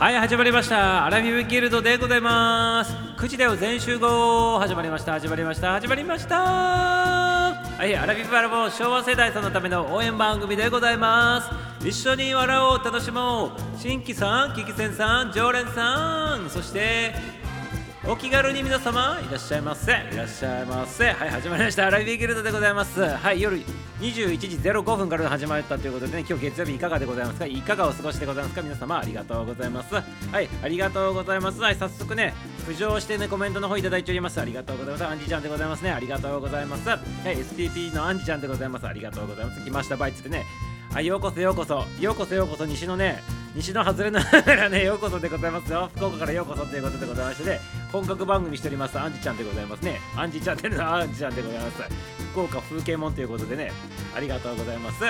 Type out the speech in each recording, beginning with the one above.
はい始まりました。アラフィフギルドでございます。9時だよ全集合。始まりました。始まりました。始まりました。はいアラフィフアラボ昭和世代さんのための応援番組でございます。一緒に笑おう楽しもう。新規さん聞き戦さん常連さんそしてお気軽に皆様いらっしゃいませ。いらっしゃいませ。はい始まりました。ライブギルドでございます。はい夜21時05分から始まったということでね今日月曜日いかがでございますか？いかがお過ごしでございますか？皆様ありがとうございます。はいありがとうございます。はい早速ね浮上してねコメントの方いただいております。ありがとうございます。アンジちゃんでございますね。ありがとうございます。はい STP のアンジちゃんでございます。ありがとうございます。来ました。バイツってね。はい、ようこそようこそ、ようこそようこそ、西のね、西の外れのらね、ようこそでございますよ。福岡からようこそということでございましてね、本格番組しております、アンジちゃんでございますね。アンジちゃんでのアンジちゃんでございます。福岡風景もんということでね、ありがとうございます。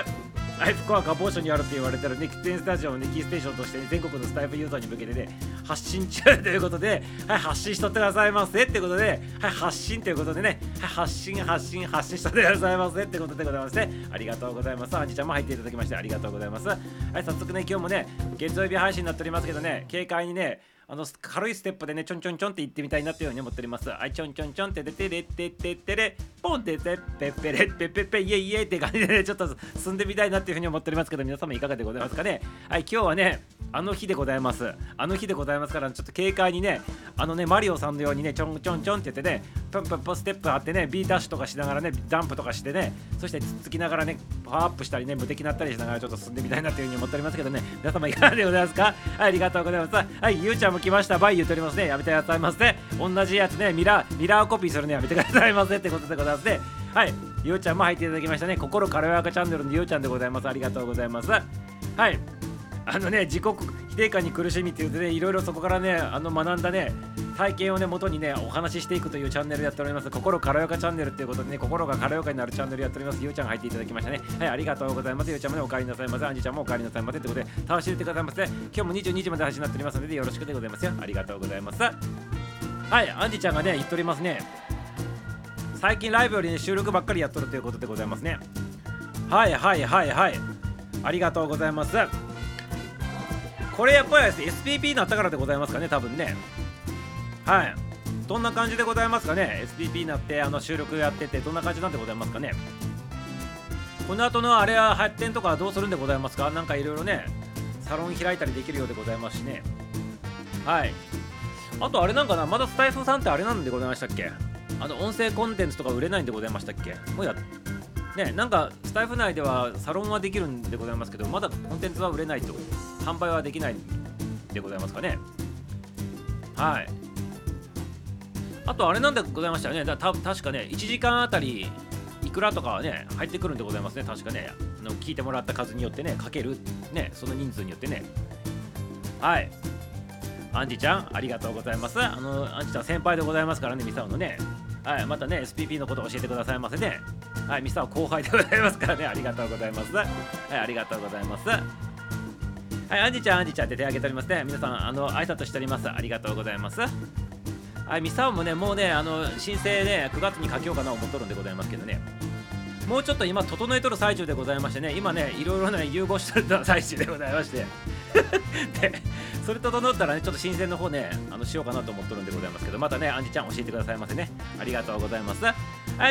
はい、福岡某所にあるって言われてるね、喫煙スタジオをね、キーステーションとして、ね、全国のスタイフユーザーに向けてね、発信中ということで、はい、発信しとってくださいませってことで、はい、発信ということでね、はい、発信、発信、発信しとってくださいませってことでございまして、ありがとうございます。アンジちゃんも入っていただきまして、ありがとうございます。はい、早速ね、今日もね、月曜日配信になっておりますけどね、軽快にね、あの軽いステップでねちょんちょんちょんって行ってみたいなっていうように思っております。はいちょんちょんちょんってでてれてててれポンっててペッペレッペペペイエイエイって感じでねちょっと進んでみたいなっていうふうに思っておりますけど皆様いかがでございますかねはい今日はねあの日でございますあの日でございますからちょっと軽快にねあのねマリオさんのようにねちょんちょんちょんって言ってねプンプンプンステップあってね B ダッシュとかしながらねジャンプとかしてねそしてつつきながらねパワーアップしたりね無敵になったりしながらちょっと進んでみたいなっていうふうに思っておりますけどね皆様いかがでございますかはいありがとうございますはいゆうちゃんも来ました。バイ言っておりますね。やめてくださいませ。同じやつね。ミラーミラーコピーするのやめてくださいませ。ってことでございますね。はい。ゆうちゃんも入っていただきましたね。心軽やかチャンネルのゆうちゃんでございます。ありがとうございます。はい。あのね自己否定感に苦しみっていうねいろいろそこからねあの学んだね体験をね元にねお話ししていくというチャンネルやっております。心軽やかチャンネルっていうことでね心が軽やかになるチャンネルやっております。ゆうちゃんが入っていただきましたね。はいありがとうございます。ゆうちゃんもねお帰りなさいませアンジちゃんもお帰りなさいませってことで楽しんでてくださいませ今日も22時まで配信になっております。のでよろしくでございますよ。ありがとうございます。はいアンジちゃんがね言っておりますね。最近ライブよりね収録ばっかりやっとるということでございますね。はいはいはいはい。ありがとうございます。これやっぱり SPP になったからでございますかね多分ね。はい。どんな感じでございますかね SPP になってあの収録やっててどんな感じなんでございますかね。この後のあれは発展とかどうするんでございますか？なんかいろいろねサロン開いたりできるようでございますしね。はい。あとあれなんかなまだスタイフさんってあれなんでございましたっけ？あの音声コンテンツとか売れないんでございましたっけ？もうやねなんかスタイフ内ではサロンはできるんでございますけどまだコンテンツは売れないってこと。です販売はできないでございますかね。はい。あとあれなんでございましたよね。だた確かね1時間あたりいくらとかはね入ってくるんでございますね。確かね。あの聞いてもらった数によってねかける。ねその人数によってね。はい。アンジちゃんありがとうございます。あのアンジちゃん先輩でございますからねミサオのね。はい。またね SPP のこと教えてくださいませね。はい。ミサオ後輩でございますからね。ありがとうございます。はいありがとうございます。はい、アンジちゃん、アンジちゃんって手挙げておりますね。皆さん、あの、挨拶しております。ありがとうございます。はい、ミサオもね、もうね、あの、申請ね、9月に書きようかな思っとるんでございますけどね。もうちょっと今、整えとる最中でございましてね、今ね、いろいろね、融合してる最中でございまして。で、それ整ったらね、ちょっと申請の方ね、あの、しようかなと思っとるんでございますけど、またね、アンジちゃん教えてくださいませね。ありがとうございます。は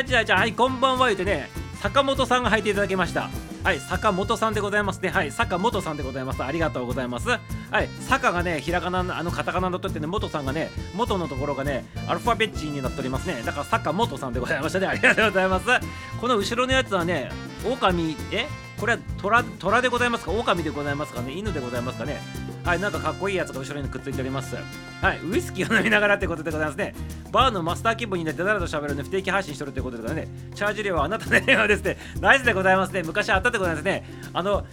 い、じゃあ、じゃあ、はい、こんばんは言うてね、坂本さんが入っていただきました。はい、坂本さんでございますね。はい、坂本さんでございます。ありがとうございます。はい、坂がね、ひらがなの、あのカタカナのとってね、元さんがね、元のところがね、アルファベッチになっておりますね。だから坂本さんでございましたね。ありがとうございます。この後ろのやつはね、狼、え？これは虎虎でございますか？狼でございますかね？犬でございますかね？はい、なんかかっこいいやつが後ろにくっついております。はい、ウイスキーを飲みながらってことでございますね。バーのマスター気分になって誰と喋るの不定期配信しとるってことでございますね、チャージ料はあなたの電話ですね。ナイスでございますね。昔あったってことですね。あの、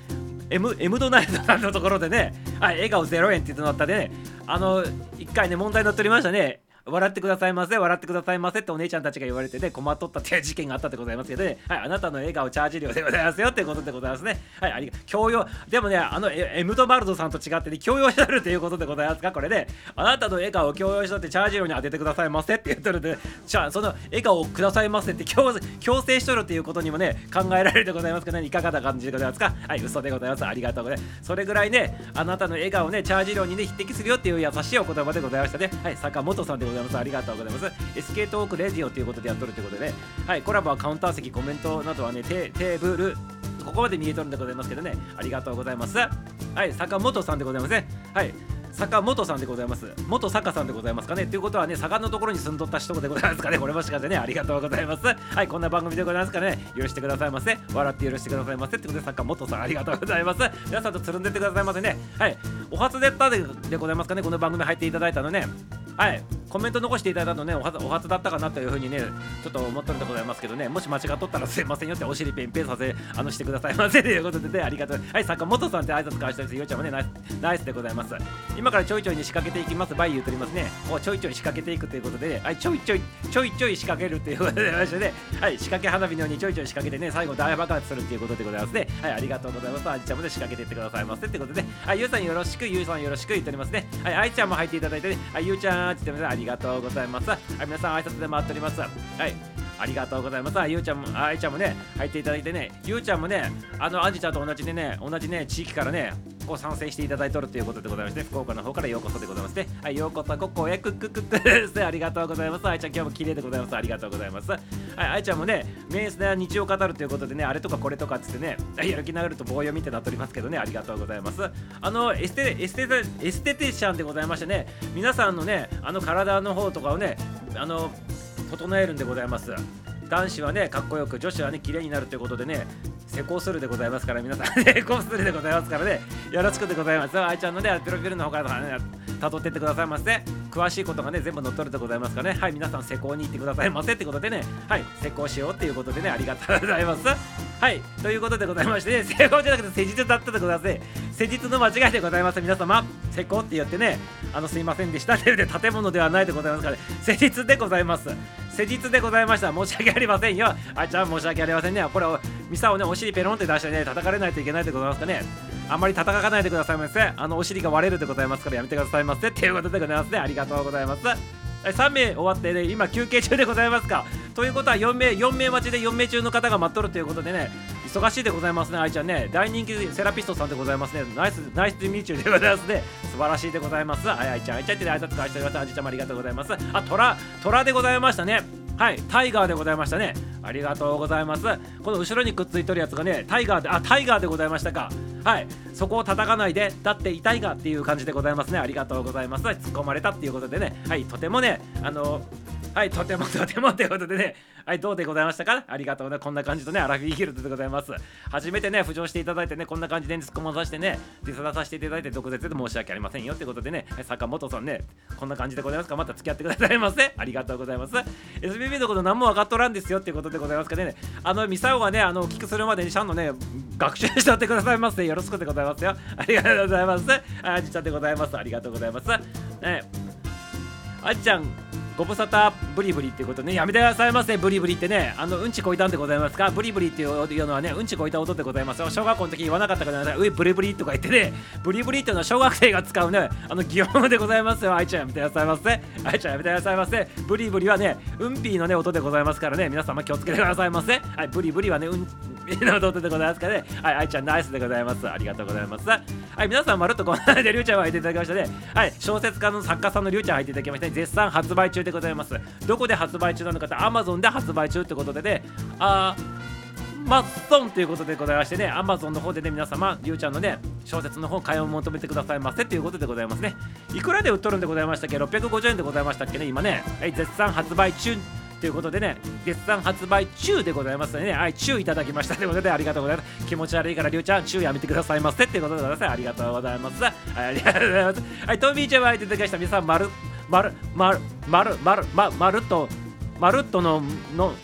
M, M ドナルドさんのところでね、はい、笑顔0円って言ってもらったでね、あの、1回ね、問題になっておりましたね。笑ってくださいませ笑ってくださいませってお姉ちゃんたちが言われてね困っとったっていう事件があったでございますけどねはいあなたの笑顔チャージ料でございますよってことでございますね。はいありが教養でもねあのエムドバルドさんと違ってね強要しとるということでございますか？これねあなたの笑顔を強要しとってチャージ料に当ててくださいませって言っとるんでじゃあその笑顔をくださいませって強強制しとるっていうことにもね考えられるでございますけどね？いかがな感じでございますか？はい嘘でございます。ありがとうございます。それぐらいねあなたの笑顔ねチャージ料にね匹敵するよっていう優しいお言葉でございましたね。はい坂本さんでございます。ありがとうございます SK トークレディオということでやっとるということで、はい、コラボはカウンター席コメントなどはねテーブルここまで見えとるんでございますけどねありがとうございますはい坂本さんでございますねはい坂本さんでございます。元坂さんでございますかね。ということはね、坂のところに住んどった人でございますかね。これもしかしてね、ありがとうございます。はい、こんな番組でございますかね、許してくださいませ。笑って許してくださいませ。ってことで、坂本さん、ありがとうございます。皆さんとつるんでってくださいませね。はい、お初でったででございますかね。この番組入っていただいたのね。はい、コメント残していただいたのねお初お初だったかなというふうにねちょっと思ったんでございますけどね。もし間違っとったらすいませんよってお尻ペンペンさせあのしてくださいませということでねありがとう。はい坂本さんって挨拶返したですようちゃんもねナイスナイスでございます。今からちょいちょいに仕掛けていきます。バイ言うとりますね。おちょいちょい仕掛けていくということで、ね、はいちょいちょいちょいちょい仕掛けるということでましてね。はい仕掛け花火のようにちょいちょい仕掛けてね最後大爆発するっていうことでございますね。はいありがとうございます。あじちゃんもね仕掛けていってくださいませってことではいゆうさんよろしくゆうさんよろしく言っておりますね。はいあいちゃんも入っていただいてね。はいゆうちゃんって言ってありがとうございます。ますはい皆さん挨拶で回っております。はい。ありがとうございます。あゆうちゃんも、あいちゃんもね、入っていただいてね、ゆうちゃんもね、あの、あんじちゃんと同じでね、同じね、地域からね、こう参戦していただいておるということでございまして、福岡の方からようこそでございますね。はい、ようこそ、ここへくくくくですね。ありがとうございます。あいちゃん、今日も綺麗でございます。ありがとうございます。はい、あいちゃんもね、メンスで日曜語るということでね、あれとかこれとかっつってね、やる気なると棒読みってなっておりますけどね、ありがとうございます。あの、エステ、エステ、エステティシャンでございましてね、皆さんのね、あの体の方とかをね、あの整えるんでございます。男子はねかっこよく女子はね綺麗になるということでね施工するでございますから皆さん 施工するでございますからねよろしくでございます。あいちゃんのねプロフィールの方からね辿ってってくださいませ。詳しいことがね全部載っとるでございますからね。はい皆さん施工に行ってくださいませってことでね。はい施工しようっていうことでねありがとうございます。はいということでございましてね施工じゃなくて施術だったでございます施術の間違いでございます。皆様施工って言ってねあのすいませんでした。というで建物ではないでございますから、ね、施術でございます。施術でございました。申し訳ありませんよ。あちゃん申し訳ありませんね。これミサをねお尻ペロンって出してね叩かれないといけないでございますかね。あんまり叩かないでくださいませ。あのお尻が割れるでございますからやめてくださいませ。っていうことでございますね。ありがとうございます。3名終わってね今休憩中でございますか。ということは4名4名待ちで4名中の方が待っとるということでね忙しいでございますね。愛ちゃんね大人気セラピストさんでございますね。ナイスナイスミーチューでございますね。素晴らしいでございます。あいちゃん愛ちゃんって挨拶返しております。あじちゃんもありがとうございます。あトラトラでございましたね。はいタイガーでございましたね。ありがとうございます。この後ろにくっついとるやつがねタイガーであタイガーでございましたか。はいそこを叩かないでだって痛いがっていう感じでございますね。ありがとうございます。突っ込まれたっていうことでね。はいとてもねあのはいとてもとてもということでね。はいどうでございましたか？ありがとうね。こんな感じとねアラフィーギルドでございます。初めてね浮上していただいてねこんな感じで突っ込まさせてねディスらさせていただいて毒舌で申し訳ありませんよってことでね。坂本さんねこんな感じでございますか？また付き合ってくださいませありがとうございます。SBB のこと何も分かっとらんですよってことでございますかね。あのミサオがねあのお聞きするまでにちゃんとね学習してってくださいませ。よろしくでございますよ。ありがとうございます。あじちゃんでございます。ありがとうございます。ね。あっちゃん。ご無沙汰ブリブリっていうことね。やめてくださいませ。ブリブリってね。あのうんちこいたんでございますか。ブリブリっていうのはねうんちこいた音でございます小学校の時言わなかったからねうブリブリとか言ってね。ブリブリっていうのは小学生が使うねあの擬音でございますよ。あいちゃんやめてくださいませ。あいちゃんやめてくださいませ。ブリブリはねうんぴーのね音でございますからね。皆様気をつけてくださいませ。はいブリブリはねうんの弟でございますからね。はい、愛ちゃんナイスでございます。ありがとうございます。はい、皆さんまるっとこの間でりゅうちゃんを入っていただきましたね。はい、小説家の作家さんのりゅうちゃん入っていただきましたね。絶賛発売中でございます。どこで発売中なのかって Amazon で発売中ってことでね、あマッソンということでございましてね、Amazon の方でね、皆様、りゅうちゃんのね、小説の方、買いを求めてくださいませということでございますね。いくらで売っとるんでございましたっけ ?650 円でございましたっけね、今ね、はい、絶賛発売中ということでね、絶賛発売中でございますのでね、はい、中いただきましたということで、ありがとうございます。気持ち悪いから、りゅうちゃん、中やめてくださいませっていうことでございます。ありがとうございます。はい、ありがとうございます。はい、トミーちゃんは入ってきました。皆さん、まる、まる、まる、まる、まる、まるっと、まるっとの、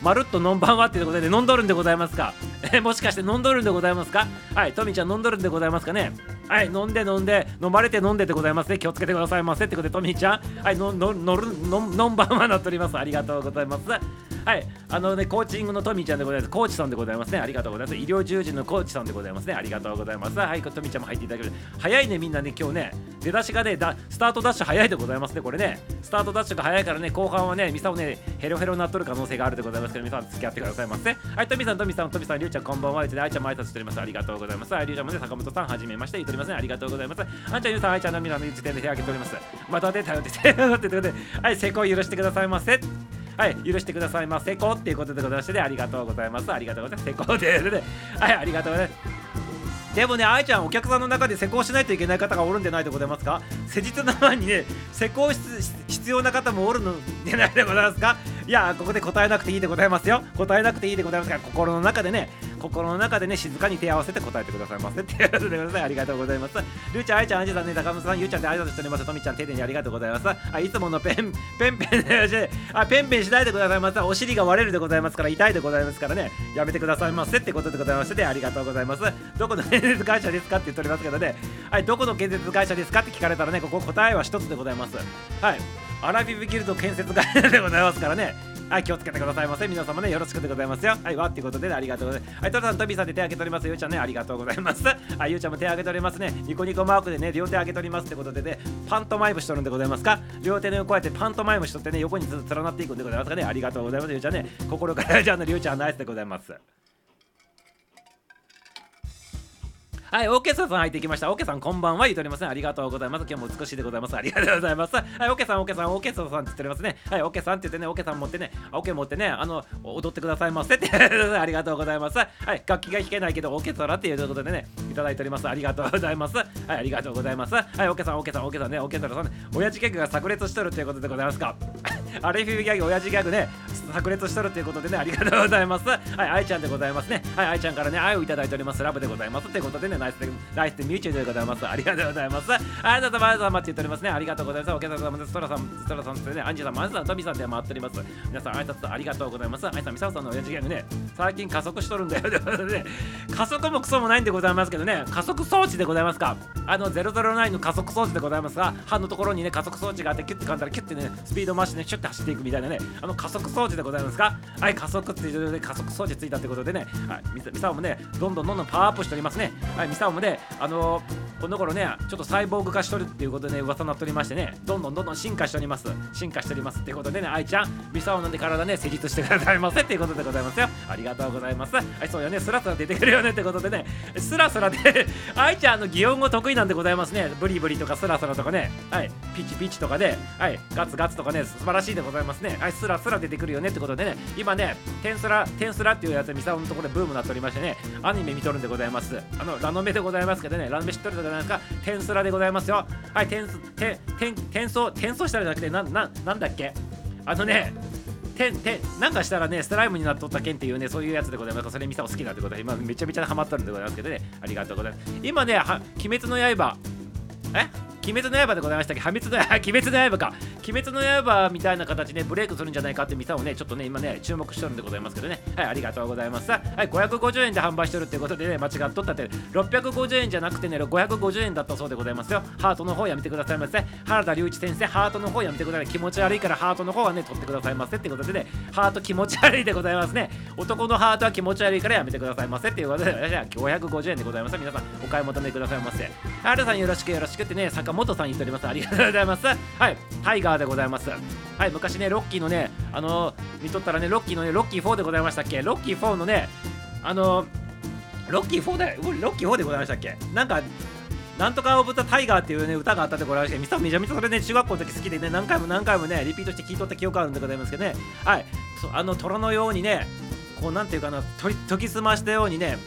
まるっとのんばんはってことで、ね、飲んどるんでございますか？えもしかして飲んどるんでございますか？はいトミちゃん飲んどるんでございますかね？はい飲んで飲んで飲まれて飲んででございますね。気をつけてくださいませってことでトミーちゃん。はいのののるののんばんはなっております。ありがとうございます。はいあのねコーチングのトミーちゃんでございます。コーチさんでございますね。ありがとうございます。医療従事のコーチさんでございますね。ありがとうございます。はいトミーちゃんも入っていただける。早いねみんなね今日ね。出だしがねだスタートダッシュ早いでございますねこれね。スタートダッシュが早いからね後半はねミサをねヘロヘロになっとる可能性があるでございますけど皆さん付き合ってくださいませはいトミーさんトミーさんトミーさんりゅうちゃんこんばんはであいちゃんも挨拶しておりますありがとうございますはいりゅうちゃんもね坂本さんはじめまして言っておりますねありがとうございますあんちゃんゆうさんあいちゃんの皆さんの時点で手挙げておりますまた出たよって手挙げてということではい成功許してくださいませはい、許してくださいませ。成功っていうことでございまして、ね、ありがとうございます。ありがとうございます。成功で、ね、はい、ありがとうございます。でもね、愛ちゃん、お客さんの中で施工しないといけない方がおるんでないでございますか施術の前にね、施工必要な方もおるのでないでございますかいや、ここで答えなくていいでございますよ。答えなくていいでございますから、心の中でね、心の中でね、静かに手を合わせて答えてくださいませ。っていうことでござい。ありがとうございます。りゅうちゃん、あいちゃん、あじさんね、高村さん、ゆうちゃんでありがとうございます。とみちゃん、丁寧にありがとうございます。あいつものペン、ペンペンで、あ、ペンペンしないでくださいませ。お尻が割れるでございますから、痛いでございますからね、やめてくださいませってことでございまして、ありがとうございます。どこの建設会社ですかって言っておりますけどね、はい、どこの建設会社ですかって聞かれたらね、ここ答えは一つでございます。はい、アラビブギルド建設会でございますからね。はい、気をつけてくださいませ。皆様ね、よろしくでございますよ。はい、わっていうことで、ね、ありがとうございます。はい、トラさん、トビさんで手挙げております。ゆうちゃんね、ありがとうございます。はい、ゆうちゃんも手挙げておりますね。ニコニコマークでね、両手挙げておりますってことでね、パントマイムしとるんでございますか？両手のこうやってパントマイムしとってね、横にずっと連なっていくんでございますかね。ありがとうございます。ゆうちゃんね、心から じゃあの、りゅうちゃんナイスでございます。はい、オーケーさん入ってきました。オーケーさんこんばんは言っておりますね。ありがとうございます。今日も美しいでございます。ありがとうございます。はい、オーケーさん、オーケーさん、オーケーさんって言っておりますね。はい、オーケーさんって言ってね、オーケーさん持ってね、オーケー持ってね、あの、踊ってくださいませって ありがとうございます。はい、楽器が弾けないけど、オーケストラっていうことでね、いただいております。ありがとうございます。はい、ありがとうございます。はい、オーケーさん、オーケーさん、オーケーさんね、オーケストラさんね、親父ギャグが炸裂しとるということでございますか？アレフィギャグ、親父ギャグね、炸裂しとるということでね、ありがとうございます。はい、愛ちゃんでございますね。はい、愛ちゃんからね、愛をいただいております。ラブでございます。ということでね、ナイスで、ナイスでミューチューでございます。ありがとうございます。ありがとうございます。って言っておりますね。ありがとうございます。お客様です。ストラさん、ストラさんですね、アンジーさん、マズさん、トミさんで回っております。皆さん、挨拶ありがとうございます。あいさん、ミサオさんの親父ギャグね、最近加速しとるんだよ。ね、加速もクソもないんでございますけどね、加速装置でございますか。あの、009の加速装置でございますが、歯のところにね、加速装置があって、キュッて噛んだら、キュッてね、スピード増してね、シュッて走っていくみたいなね、あの加速装置でございますか。はい、加速っていうで加速装置ついたってことでね、はい、ミサオもね、どんどんどんどんパワーアップしておりますね。はい、ミサオもね、あのー、この頃ね、ちょっとサイボーグ化しとるっていうことでね、噂になっておりましてね、どんどんどんどん進化しております。進化しておりますっていうことでね、愛ちゃん、ミサオなんで体ね、施術してくださいませっていうことでございますよ。ありがとうございます。はい、そうよね、スラスラ出てくるよねってことでね、スラスラで 愛ちゃんの擬音語得意なんでございますね。ブリブリとかスラスラとかね、はい、ピチピチとかで、はい、ガツガツとかね、素晴らしいでございますね。はい、スラスラ出てくるよねってことでね、今ね、テンスラ、テンスラっていうやつ、ミサオのところでブームになっておりましてね、アニメ見とるんでございます。あの、ラノメでございますけどね、ラノメ知っとるでございますか、テンスラでございますよ。はい、テンス、テン、テン、転送、転送したらじゃなくて、な、な、なんだっけ？あのね、てんてんなんかしたらねスライムになっとったけんっていうねそういうやつでございます。それ見たも好きなんでございます今めちゃめちゃハマっとるんでございますけどね。ありがとうございます。今ねは鬼滅の刃。え？鬼滅の刃でございましたっけ破滅の刃鬼滅の刃か。鬼滅の刃みたいな形でブレイクするんじゃないかって見たをねちょっとね今ね注目してるんでございますけどね。はいありがとうございますはい550円で販売してるってことでね間違っとったって。650円じゃなくてね550円だったそうでございますよ。ハートの方やめてくださいませ。原田隆一先生ハートの方やめてください。気持ち悪いからハートの方はね取ってくださいませってことでね。ハート気持ち悪いでございますね。男のハートは気持ち悪いからやめてくださいませっていうことで。じゃあ550円でございます。皆さんお買い求めくださいませ。原田さんよろしくよろしくってね坂本さん言っております。ありがとうございます。はい。タイガーでございます。はい。昔ねロッキーのねあの見とったらねロッキーのねロッキー4でございましたっけ？ロッキー4のねあのロッキー4でロッキー4でございましたっけ？なんかなんとかオブザタイガーっていうね歌があったでございましてミサめちゃめちゃそれね中学校の時好きでね何回も何回もねリピートして聞いとった記憶あるんでございますけどね。はい。あの虎のようにねこうなんていうかな研ぎ澄ましたようにね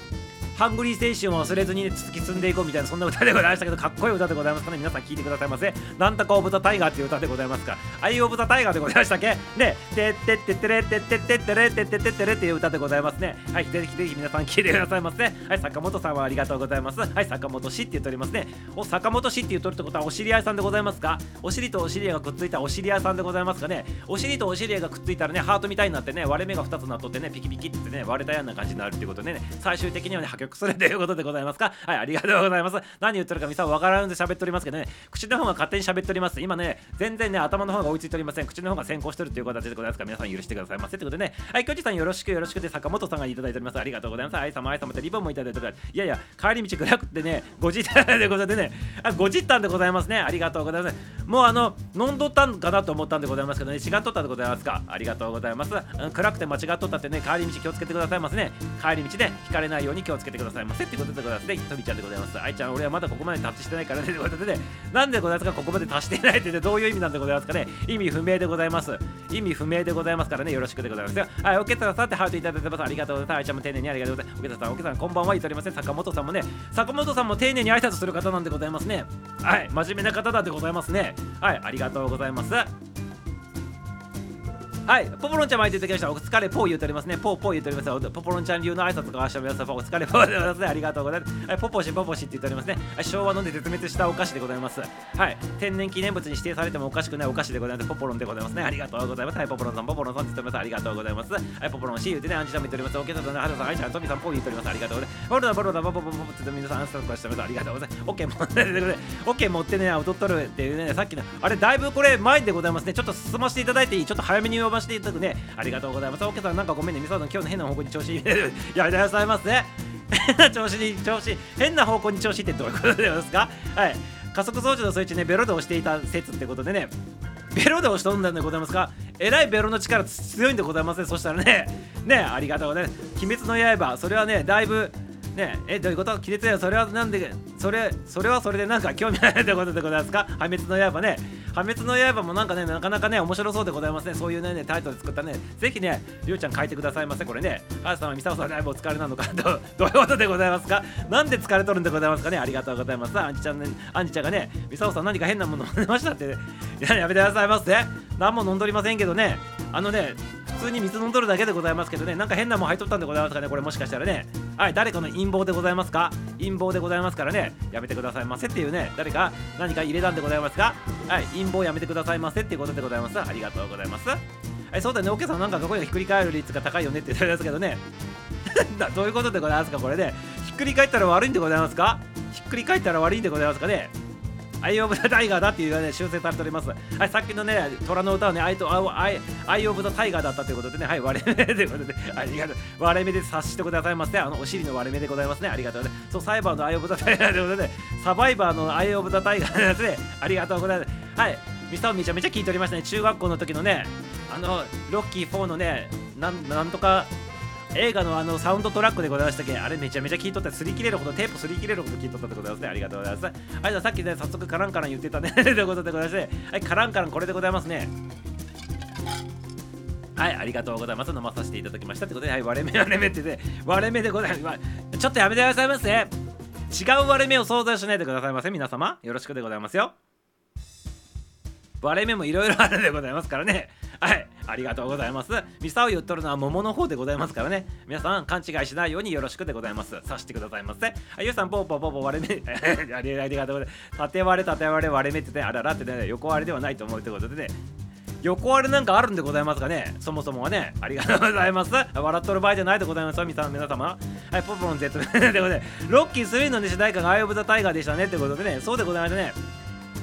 ハングリー精神を忘れずに、ね、突き進んでいこうみたいなそんな歌でございましたけどかっこいい歌でございます。かね皆さん聞いてくださいませ。なんとかオブザタイガーっていう歌でございますかアイオブザタイガーでございましたっけ？ねてってってってれってってってってれってってってれっていう歌でございますね。はいぜひぜひ皆さん聞いてくださいませ。はい坂本さんはありがとうございます。はい坂本氏って言っておりますね。お坂本氏って言っとるってことはお知り合いさんでございますか？お尻とお尻がくっついたお知り合いさんでございますかね？お尻とお尻がくっついたらねハートみたいになってね割れ目が2つなっとってねピキピキってね割れたような感じになるってことでね最終的にはね破局するということでございますか？はいありがとうございます。何言ってるかみさんわからんで喋っておりますけどね。口の方が勝手に喋っております。今ね全然ね頭の方が追いついておりません。口の方が先行してるという形でございますから皆さん許してくださいませということでね。はい巨人さんよろしくよろしくで坂本さんがいただいております。ありがとうございます。愛様愛様ってリボンもいただいております。いやいや帰り道暗くてねごじったでございますね。あごじったんでございますね。ありがとうございます。もうあの飲んどったんかなと思ったんでございますけどね。違っとったでございますか？ありがとうございます、暗くて間違っとったってね帰り道気をつけてくださいますね。帰り道で引かれないように気をつけてくださいませってことでございます。ねとびちゃんでございます。愛ちゃん俺はまだここまで達してないからね。ということでねなんでございますかここまで達してないって、ね、どういう意味なんでございますかね。意味不明でございます。意味不明でございますからね。よろしくでございます。よはいおけさんさってハートいただいてます。ありがとうございます。愛ちゃんも丁寧にありがとうございます。おけさんおけさんこんばんは言っておりません。坂本さんもね。坂本さんも丁寧に挨拶する方なんでございますね。はい真面目な方だでございますね。はいありがとうございます。はいポポロンちゃん巻いていただきました。お疲れポー言っておりますね。ポーポー言っております。ポポロンちゃん流の挨拶がしております。お疲れポーでございます。ねありがとうございます。はいポポシポポシって言っておりますね。昭和ので絶滅したお菓子でございます。はい天然記念物に指定されてもおかしくないお菓子でございます。ポポロンでございますね。ありがとうございます。はいポポロンさんポポロンさんって言っております。ありがとうございます。はいポポロンシー言ってねアンジさんも言っております。オケさんねハルさんアイちゃんトミさんポー言っております。ありがとうございます。ボロダボロダボボボボボって皆さんアンサーとかしてますありがとうございますオッケー持ってオッケー持ってね踊っとるっていうねさっきのあれだいぶこれ前でございますねちょっと進ませていただいていいちょっと早めに呼ばせていただくねありがとうございます。オッケーさん、なんかごめんね、みささん、今日の変な方向に調子いい。やめてくださいますね。変 な調子に、調子、変な方向に調子ってどういうことですか？はい。加速装置のスイッチね、ベロで押していた説ってことでね、ベロで押しとんだんでございますか？えらいベロの力強いんでございません、そしたらね、ね、ありがとうございます。鬼滅の刃、それはね、だいぶ、ねえ、どういうこと？亀裂やそれはなんで、それ、それはそれでなんか興味ないってことでございますか？破滅の刃ね。破滅の刃もなんかね、なかなかね、面白そうでございますね。そういうね、タイトル作ったね。ぜひね、りょうちゃん書いてくださいませ。これね、あーさんはミサオさんだいぶお疲れなのか？ど、どういうことでございますか？なんで疲れとるんでございますかね？ありがとうございます。アンジちゃんね、アンジちゃんがね、ミサオさん何か変なもの飲んでましたって、いや、やめてくださいませ。何も飲んどりませんけどね、あのね、普通に水飲んどるだけでございますけどね、なんか変なもん入っとったんでございますかね、これもしかしたらね。はい、誰かの陰謀でございますか？陰謀でございますからね、やめてくださいませっていうね、誰か何か入れたんでございますか？はい、陰謀やめてくださいませっていうことでございます。ありがとうございます。はい、そうだね、おけさんなんか声がひっくり返る率が高いよねって言ってますけどね。どういうことでございますか、これね。ひっくり返ったら悪いんでございますか？ひっくり返ったら悪いんでございますかね？アイオブ・ザ・タイガーだっていうね、修正されております。はい、さっきのね、虎の歌はね、アイとアイアイオブ・ザ・タイガーだったということでね、はい、割れ目 ということで、ありがとう。割れ目で察してくださいませ。あの、お尻の割れ目でございますね。ありがとうね。そう、サバイバーのアイオブ・ザ・タイガーということで、サバイバーのアイオブ・ザ・タイガーですね。ありがとうございます。はい、ミサオめちゃめちゃ聞いておりましたね。中学校の時のね、あの、ロッキー4のね、なんなんとか、映画のあのサウンドトラックでございましたっけあれめちゃめちゃ聞いとったすり切れるほどテープすり切れるほど聞いとったでございますねありがとうございますはいじゃあさっきね早速カランカラン言ってたね ということでございましてはいカランカランこれでございますねはい、ありがとうございます。飲まさせていただきました。ということで、はい、割れ目割れ目ってね、割れ目でございます。ちょっとやめてくださいませ。違う割れ目を想像しないでくださいませ、皆様。よろしくでございますよ。割れ目もいろいろあるでございますからね。はい、ありがとうございます。ミサを言っとるのは桃の方でございますからね。皆さん、勘違いしないようによろしくでございます。さしてくださいませ。あゆうさん、ポーポーポーポー割れ目。ありがとうございます。縦割れ、縦割れ、割れ目ってね、あららってね、横割れではないと思うということでね。横割れなんかあるんでございますかねそもそもはね。ありがとうございます。笑っとる場合じゃないでございますよ、皆様。はい、ポポン Z でございます。ロッキー3の、ね、主題歌がアイオブ・ザ・タイガーでしたねってことでね、そうでございましたね。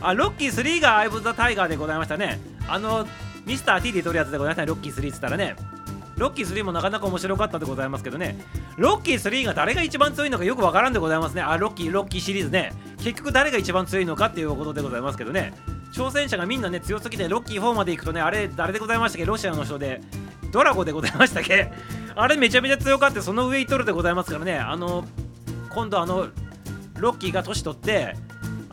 あ、ロッキー3がアイブ・ザ・タイガーでございましたね。あの、ミスター T で撮るやつでございましたね、ロッキー3って言ったらね。ロッキー3もなかなか面白かったでございますけどね。ロッキー3が誰が一番強いのかよくわからんでございますね。あ、ロッキー、ロッキーシリーズね。結局誰が一番強いのかっていうことでございますけどね。挑戦者がみんなね、強すぎて、ロッキー4まで行くとね、あれ、誰でございましたっけ？ロシアの人で、ドラゴでございましたっけ？あれめちゃめちゃ強かって、その上に取るでございますからね。あの、今度あの、ロッキーが年取って、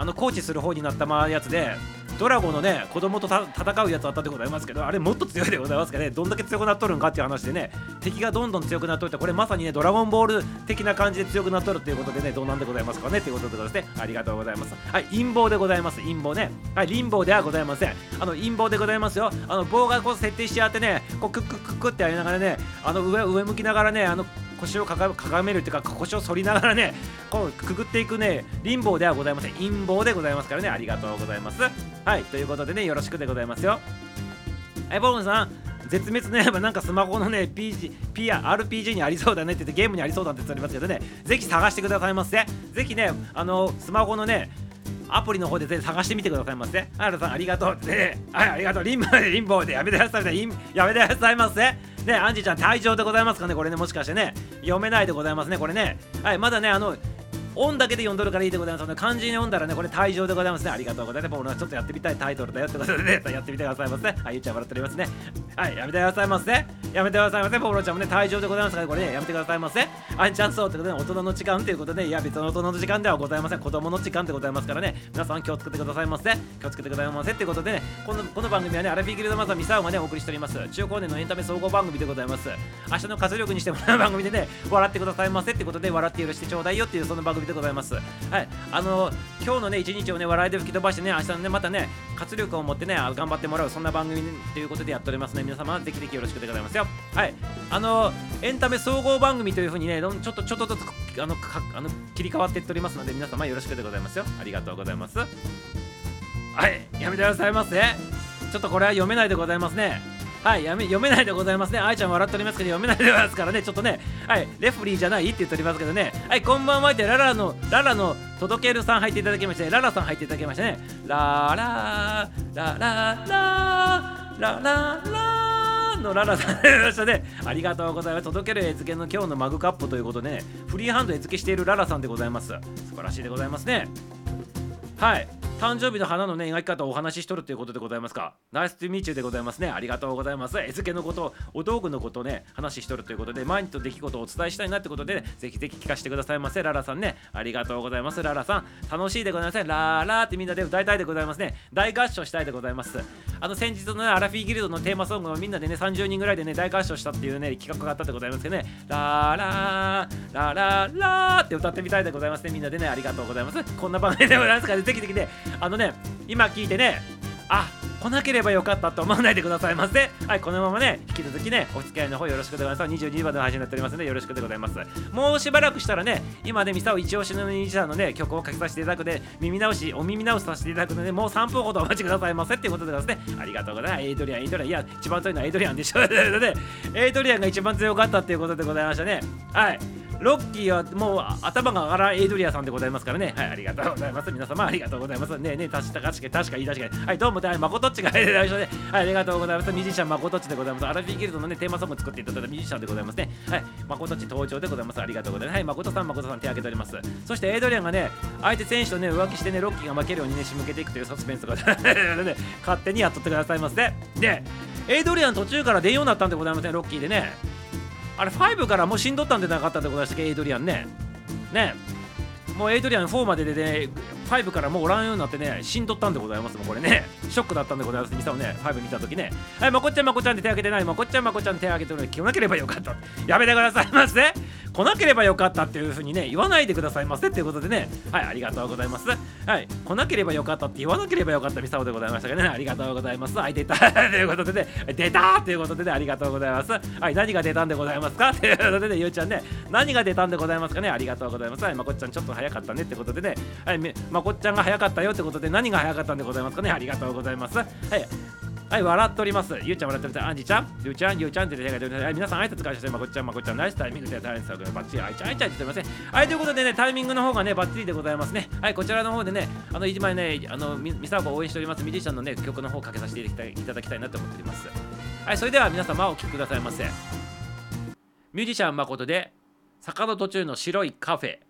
あの、コーチする方になったまやつで、ドラゴンのね子供と戦うやつあったでございますけどあれもっと強いでございますけどね。どんだけ強くなっとるんかっていう話でね敵がどんどん強くなっといてこれまさにねドラゴンボール的な感じで強くなっとるっていうことでねどうなんでございますかね。っていうことでですね。ありがとうございます。はい陰謀でございます。陰謀ね。はい陰謀ではございません。あの陰謀でございますよ。あの棒がこう設定してあってねこうクッククックってやりながらねあの上上向きながらねあの腰をかがめるっていうか腰を反りながらねこうくぐっていくねリンボーではございません。陰謀でございますからね。ありがとうございます。はいということでねよろしくでございますよ。はいボーンさん。絶滅の刃なんかスマホのね PG、PR、RPG にありそうだねって言ってゲームにありそうだって言っておりますけどね。ぜひ探してくださいませ。ぜひねあのスマホのねアプリの方でぜひ探してみてくださいませ。あらさん、ありがとうってね。はい、ありがとう。リンボで リンボでやめてください。やめてくださいませ。ね、アンジーちゃん、退場でございますかね、これね、もしかしてね。読めないでございますね、これね。はい、まだね、あの、音だけで読んどるからいいでございますので漢字に読んだらねこれ退場でございますね。ありがとうございます。僕はちょっとやってみたいタイトルだよってことでね。やってみてくださいませはいゆうちゃん笑っておりますね。はい。やめてくださいませ。やめてくださいませ。ボロちゃんもね退場でございますからこれねやめてくださいませ。あんちゃんそうってことで大人の時間ということでいや別の大人の時間ではございません。子供の時間でございますからね。皆さん気をつけてくださいませ。気をつけてくださいませっていうことでねこのこの番組はねアラフィーギルドマザーミサオがねお送りしております。中高年のエンタメ総合番組でございます。明日の活力にしてもらう番組でね笑ってくださいませってことで笑って許してちょうだいよっていうその番組でございます。はい。あの今日のね一日をね笑いで吹き飛ばしてね明日のねまたね活力を持ってね頑張ってもらうそんな番組ということでやっておりますね。皆様ぜひぜひよろしくでございますよ。はい。あのエンタメ総合番組というふうにねちょっとちょっとずつあのかあの切り替わっていっておりますので皆様よろしくでございますよ。ありがとうございます。はい。やめてくださいませ。ちょっとこれは読めないでございますね。はいやめ読めないでございますね。愛ちゃん笑っておりますけど読めないでございますからね。ちょっとねはいレフリーじゃないって言っておりますけどね。はいこんばんはってララのララの届けるさん入っていただきましてララさん入っていただきましてね。ララララララララのララさんでましたね。ありがとうございます。届ける絵付けの今日のマグカップということでねフリーハンド絵付けしているララさんでございます。素晴らしいでございますね。はい。誕生日の花のね描き方をお話ししとるということでございますか。ナイストゥミーチューでございますね。ありがとうございます。絵付けのことお道具のことをね話ししとるということで毎日の出来事をお伝えしたいなってことで、ね、ぜひぜひ聞かせてくださいませ。ララさんね。ありがとうございます。ララさん。楽しいでございますララってみんなで歌いたいでございますね。大合唱したいでございます。あの先日の、ね、アラフィーギルドのテーマソングをみんなでね30人ぐらいでね大合唱したっていうね企画があったでございますけどね。ラーラーラーラーラーって歌ってみたいでございますね。みんなでねありがとうございます。こんな番組でございますから、ね、ぜひぜひねあのね今聞いてねあ来なければよかったと思わないでくださいませ。はいこのままね引き続きねお付き合いの方よろしくでございます。22番の配信になっておりますのでよろしくでございます。もうしばらくしたらね今でミサオ一押しのミュージシャンのね曲を書きさせていただくで耳直しお耳直しさせていただくのでもう3分ほどお待ちくださいませ。っていうことでですね。ありがとうございます。エイドリアンエイドリアン。いや一番強いのはエイドリアンでしょ。で エイドリアンが一番強かったっていうことでございましたね。はい。ロッキーはもう頭が上がらエイドリアさんでございますからね。はい、ありがとうございます。皆様ありがとうございます。ねえねえ、確か確か確か言い出しがはい、どうも、まことっちが、はい、はい、ありがとうございます。ミュージシャンまことっちでございます。アラフィーギルドのね、テーマソング作っていただいたミュージシャンでございますね。はい、まことっち登場でございます。ありがとうございます。はい、まことさん、まことさん手挙げております。そしてエイドリアンがね、相手選手とね、浮気してね、ロッキーが負けるようにね、仕向けていくというサスペンスが ね、勝手にやっとってくださいませ。で、エイドリアン途中から出んようになったんでございません、ロッキーでね。あれ5からもう死んどったんでなかったってことでしたっけエイドリアンね。ね。もうエイドリアン4まででね5からもうおらんようになってね死んどったんでございます。もんこれねショックだったんでございます。ミサをね5見た時ね。はいまこっちゃんまこちゃんで手挙げてない。まこっちゃんまこちゃん手挙げてるのに来なければよかった。やめてくださいませ。来なければよかったっていうふうにね言わないでくださいませっていうことでね。はいありがとうございます。はい来なければよかったって言わなければよかったミサオでございましたけどね。ありがとうございます。はい出たということでね。出たということでね。ありがとうございます。はい何が出たんでございますかということでねゆうちゃんね。何が出たんでございますかね。ありがとうございます。はいまこっちゃんちょっと早かったねってことでねはいまこっちゃんが早かったよってことで何が早かったんでございますかねありがとうございますはいはい、笑っております。ゆうちゃん笑っております。あんじちゃん、ゆうちゃん、ゆうちゃんって手が出てはい、皆さん挨拶返して、まこっちゃん、まこっちゃん、ナイスタイミングで、タイムサークル、バッチリ、あいちゃん、あいちゃんって言ってません。はい、ということでね、タイミングの方がね、バッチリでございますね。はい、こちらの方でね、あの、一枚ね、あの、みさこ応援しております、ミュージシャンのね、曲の方をかけさせていただきたいなと思っております。はい、それでは皆様お聴きくださいませ。ミュージシャン誠で、坂の途中の白いカフェ。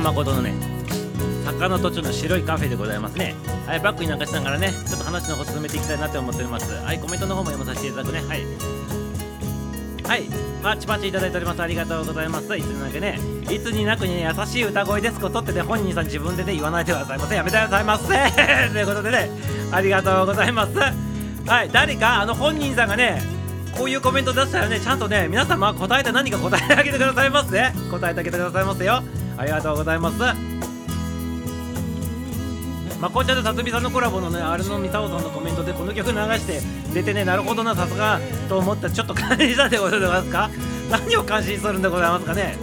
ュージシャン誠のね坂の途中の白いカフェでございますね。はいバックになんかしながらねちょっと話の方進めていきたいなって思っております。はいコメントの方も読まさせていただくねはい。はいパチパチいただいております。ありがとうございます。いつになくねいつになくね優しい歌声です。ことってね本人さん自分でね言わないでください。ませやめてくださいませ ということでねありがとうございます。はい誰かあの本人さんがねこういうコメント出したらねちゃんとね皆様答えて何か答えてあげてくださいませ答えてあげてくださいますよ。ありがとうございます。まこちゃんと辰巳さんのコラボのねあれのミサオさんのコメントでこの曲流して出てねなるほどなさすがと思ったちょっと感じたでございますか？何を感心するんでございますかね？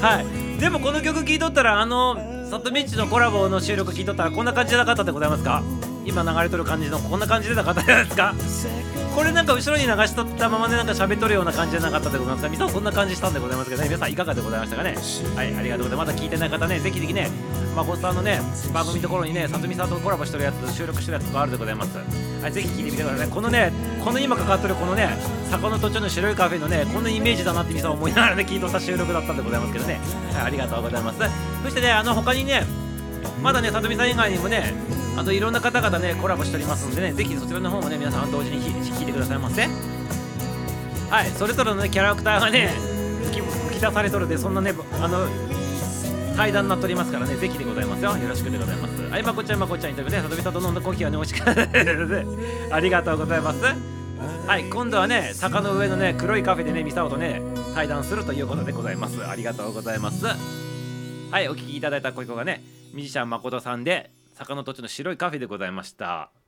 はい。でもこの曲聴いとったらあのサトミッチのコラボの収録聴いとったらこんな感じじゃなかったでございますか今流れとる感じのこんな感じでなかったじゃないですかこれなんか後ろに流しとったままでなんか喋っとるような感じじゃなかったでございますかみさんそんな感じしたんでございますけどね。皆さんいかがでございましたかね？はい。ありがとうございます。まだ聞いてない方ねぜひぜひねまこさんのね番組のところにねさとみさんとコラボしてるやつ収録してるやつとかあるでございます。はいぜひ聞いてみてくださいこのねこの今かかってるこのね坂の途中の白いカフェのねこんなイメージだなってみさん思いながらね聞いとった収録だったんでございますけどね。はいありがとうございます。そしてねあの他にねまだね、さとみさん以外にもね、あといろんな方々ね、コラボしておりますのでね、ぜひそちらの方もね、皆さん同時に聞いてくださいませ。はい、それぞれの、ね、キャラクターがね、吹き出されとるで、そんなね、あの、対談になっておりますからね、ぜひでございますよ。よろしくでございます。はい、まこちゃん、まこちゃん、いただくね、さとみさんと飲んだコーヒーはね、美味しかったで、ありがとうございます。はい、今度はね、坂の上のね、黒いカフェでね、ミサオとね、対談するということでございます。ありがとうございます。はい、お聞きいただいた声がね、ミュージシャン誠さんで坂の土地の白いカフェでございました。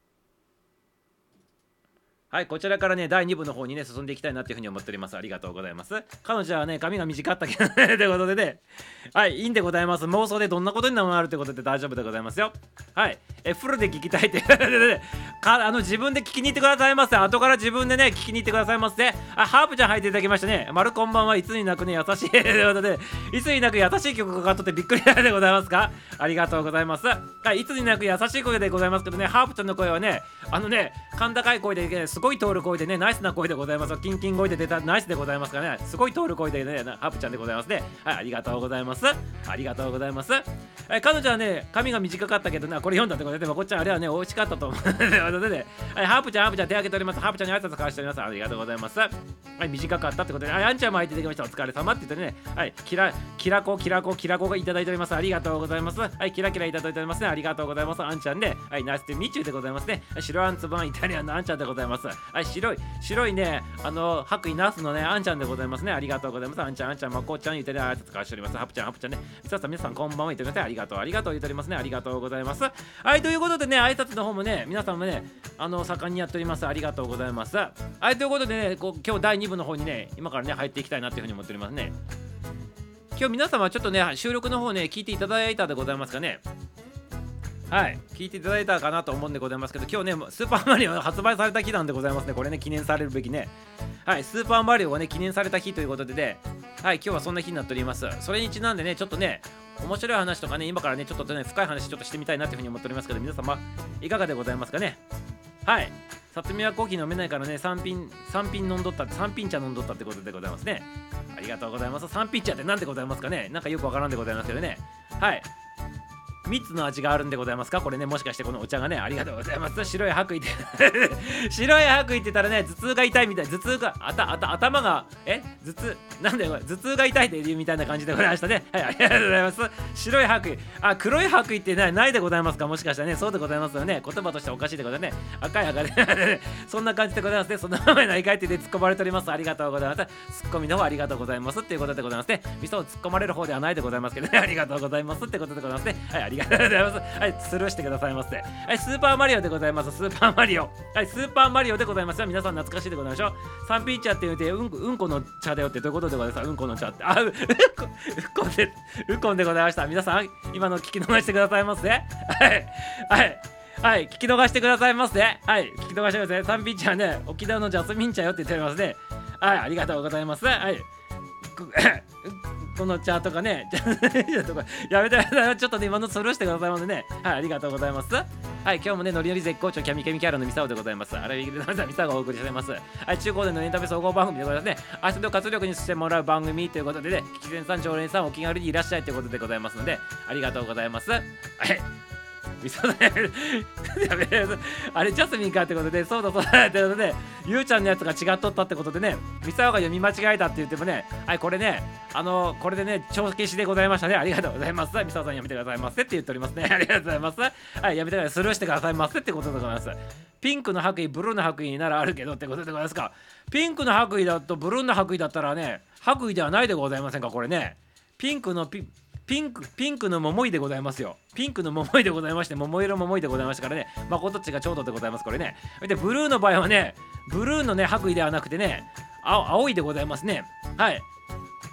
はいこちらからね第2部の方にね進んでいきたいなというふうに思っております。ありがとうございます。彼女はね髪が短か ったけどねということでね。はいいいんでございます。妄想でどんなことになるということで大丈夫でございますよ。はいえフルで聞きたいって。かあの自分で聞きに行ってくださいませ。後から自分でね聞きに行ってくださいませ。あハープちゃん入っていただきましたね。丸こんばんは。いつになくね優しい。ということでいつになく優しい曲がかかっとってびっくりでございますか？ありがとうございます。はいいつになく優しい声でございますけどねハープちゃんの声はねあのね甲高い声で、ね、すごい通る声でね、ナイスな声でございます。キンキン声で出たナイスでございますからね、すごい通る声でね、ハプちゃんでございますね。はい、ありがとうございます。ありがとうございます。え彼女はね、髪が短かったけどな、これ読んだってことで、こっちゃんあれはね、美味しかったと思うので、ね、はい、ハープちゃん、ハープちゃん手挙げております。ハープちゃんに挨拶交わしております。ありがとうございます。はい、短かったってことで、あ、あんちゃんも入ってきました。お疲れ様って言ってね、はい、キラ、キラコ、キラコ、キラコがいただいております。ありがとうございます。はい、キラキラいただいておりますね。ありがとうございます。あんちゃんで、はい、ナイスでミチューでございますね。白あんつばんイタリアンのあんちゃんでございます。はい、白い、白いね、あの、白衣ナスのね、あんちゃんでございますね。ありがとうございます。あんちゃん、あんちゃん、まこちゃん言ってね、挨拶交わしております。ハプちゃん、ハプちゃんね。さあ皆さん、こんばんは言ってください。ありがとう、ありがとう言っておりますね。ありがとうございます。はい、ということでね、挨拶の方もね、皆さんもね、あの、盛んにやっております。ありがとうございます。はい、ということでね、こう今日第2部の方にね、今からね、入っていきたいなっていうふうに思っておりますね。今日皆様ちょっとね、収録の方ね、聞いていただいたでございますかね。はい、聞いていただいたかなと思うんでございますけど、今日ね、スーパーマリオ発売された日なんでございますね。これね、記念されるべきね。はい、スーパーマリオがね、記念された日ということでね、はい、今日はそんな日になっております。それにちなんでね、ちょっとね、面白い話とかね、今からね、ちょっとね、深い話ちょっとしてみたいなというふうに思っておりますけど、皆様、いかがでございますかね？はい、さつみはコーヒー飲めないからね、3品、3品飲んどった、3品茶飲んどったってことでございますね。ありがとうございます。3品茶って何でございますかね？なんかよくわからんでございますけどね。はい。3つの味があるんでございますか？これねもしかしてこのお茶がねありがとうございます。白い白衣って 白い白衣って言ったらね頭痛が痛いみたい頭痛があたあた頭がえ？頭痛？なんだよ頭痛が痛いって言うみたいな感じでございましたね。はいありがとうございます。白い白衣。あ黒い白衣ってねないでございますか？もしかしたらねそうでございますよね。言葉としておかしいでございますね。赤い赤で。そんな感じでございますね。そのままないかいってで突っ込まれております。ありがとうございます。ツッコミの方ありがとうございますっていうことでございますね。味噌を突っ込まれる方ではないでございますけどね。ありがとうございますってことでございますね。はいりがとうございますはい、スルーしてくださいませ。はい、スーパーマリオでございます。スーパーマリオ。はい、スーパーマリオでございますよ。皆さん懐かしいでございましょう。サンピーチャーって言うて、うんうんこの茶だよってどういうことでございます？かうんこの茶って。あ、う、うこんで、うこんでございました。皆さん、今の聞き逃してくださいませ。はい、はい。はい、聞き逃してくださいませ。はい、聞き逃してください。サンピーチャーね、沖縄のジャスミン茶よって言っておりますね。はい、ありがとうございます。はい。このチャートがね、と かやめてちょっとね、今のスルーしてくださいませね。はい、ありがとうございます。はい、今日もね、ノリノリ絶好調、キャミキャミキャラのミサオでございます。あれ、ビギルのミサオがお送りしております。はい、中高年のエンタメ総合番組でございますね。明日の活力にしてもらう番組ということでね、吉前さん、常連さん、お気軽にいらっしゃいということでございますので、ありがとうございます。はい。みそねあれジャスミンかってことでそうだそうだってことでゆうちゃんのやつが違っとったってことでねミサオが読み間違えたって言ってもねはいこれねあのこれでね帳消しでございましたねありがとうございますミサオさんやめてくださいませって言っておりますねありがとうございますはいやめてくださいスルーしてくださいませってことでございますピンクの白衣ブルーの白衣ならあるけどってことでございますかピンクの白衣だとブルーの白衣だったらね白衣ではないでございませんかこれねピンクのピピンク、ピンクの桃井でございますよ。ピンクの桃井でございまして、桃色桃井でございましたからね、まことちがちょうどでございます、これね。で、ブルーの場合はね、ブルーのね、白衣ではなくてね、青青いでございますね。はい。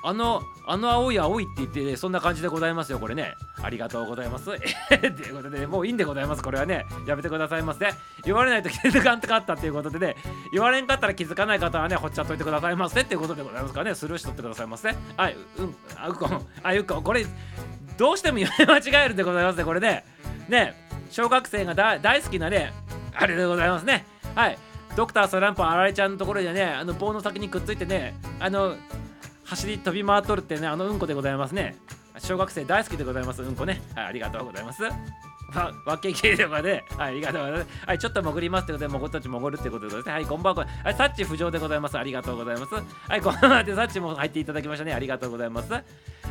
あの、あの青い青いって言って、ね、そんな感じでございますよ、これね。ありがとうございます。ということで、もういいんでございます、これはね。やめてくださいませ。言われないと気づかんかったっていうことでね、言われんかったら気づかない方はね、ほっちゃっといてくださいませっていうことでございますからね、スルーしとってくださいませ。はい、うん、あ、うこん、あ、うこん、これ、どうしても読み間違えるんでございますね、これね。ね、小学生が大好きなね、あれでございますね。はい。ドクタースランプあられちゃんのところでね、あの棒の先にくっついてね、あの、走り飛び回っとるってね、あのうんこでございますね。小学生大好きでございます、うんこね。はい、ありがとうございます。わ、わけ系とかで、はい、ありがとうございます。はい、ちょっと潜りますってことで、もごたち潜るってことでですね。はい、こんばんは。はい、サッチ浮上でございます。ありがとうございます。はい、こんばんはで、サッチも入っていただきましたね。ありがとうございます。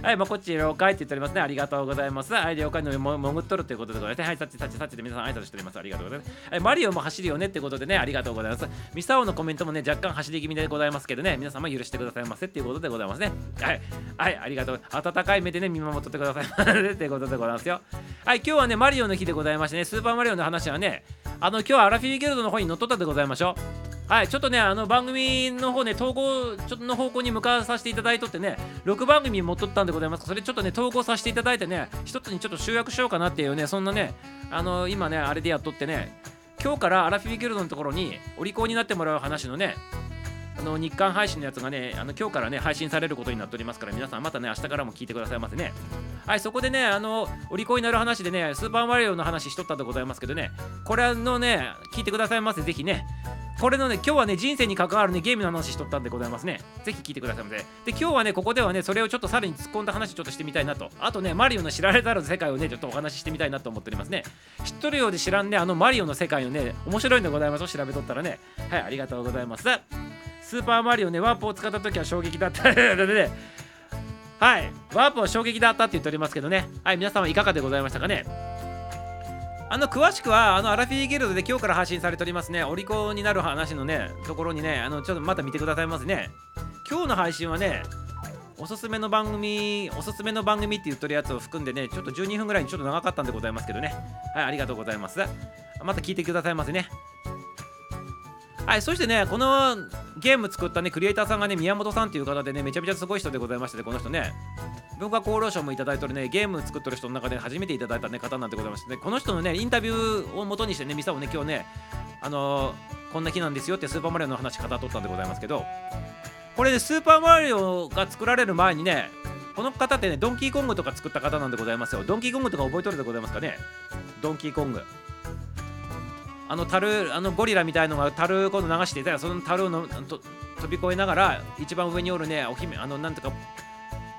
はい、ま、こっち了解って言っておりますね。ありがとうございます。はい、了解のも潜っとるってことでございます。はい、サッチ、サッチ、サッチで皆さん挨拶しております。ありがとうございます。はい、マリオも走るよねってことでね、ありがとうございます。ミサオのコメントもね、若干走り気味でございますけどね、皆様許してくださいませっていうことでございますね。はい、はい、ありがとう。温かい目でね、見守ってくださいませってことでございますよ。はい、今日はね、マリオの日でございましてね、スーパーマリオの話はね、あの、今日はアラフィーギルドの方に乗っ取ったでございましょう。はい、ちょっとね、あの番組の方ね、投稿ちょっとの方向に向かわさせていただいとってね、6番組持っとったんでございます。それちょっとね、投稿させていただいてね、一つにちょっと集約しようかなっていうね、そんなね、あの今ね、あれでやっとってね、今日からアラフィビギルドのところにお利口になってもらう話のね、あの日刊配信のやつがね、あの今日からね、配信されることになっておりますから、皆さんまたね、明日からも聞いてくださいませね。はい、そこでね、あの、お利口になる話でね、スーパーマリオの話しとったでございますけどね、これのね、聞いてくださいませ、ぜひね。これのね、今日はね、人生に関わるね、ゲームの話しとったんでございますね。ぜひ聞いてくださいませ。で、今日はね、ここではね、それをちょっとさらに突っ込んだ話ちょっとしてみたいなと。あとね、マリオの知られざる世界をね、ちょっとお話ししてみたいなと思っておりますね。知っとるようで知らんね、あのマリオの世界をね、面白いんでございます調べとったらね。はい、ありがとうございます。スーパーマリオね、ワープを使った時は衝撃だった、ね、はい、ワープは衝撃だったって言っておりますけどね。はい、皆様いかがでございましたかね。あの詳しくはあのアラフィーギルドで今日から配信されておりますね、お利口になる話のね、ところにね、あのちょっとまた見てくださいますね。今日の配信はね、おすすめの番組、おすすめの番組って言っとるやつを含んでね、ちょっと12分ぐらいにちょっと長かったんでございますけどね。はい、ありがとうございます。また聞いてくださいませね。はい、そしてね、このゲーム作ったね、クリエイターさんがね、宮本さんっていう方でね、めちゃめちゃすごい人でございまして、この人ね、文化功労賞もいただいてるねゲーム作ってる人の中で初めていただいた、ね、方なんでございましてねこの人のねインタビューをもとにしてねミサをね今日ねあのー、こんな日なんですよってスーパーマリオの話語っとったんでございますけどこれねスーパーマリオが作られる前にねこの方ってねドンキーコングとか作った方なんでございますよ。ドンキーコングとか覚えとるでございますかね？ドンキーコング。あの樽あのゴリラみたいのが樽今度流していたらその樽をのと飛び越えながら一番上におるねお姫あのなんとか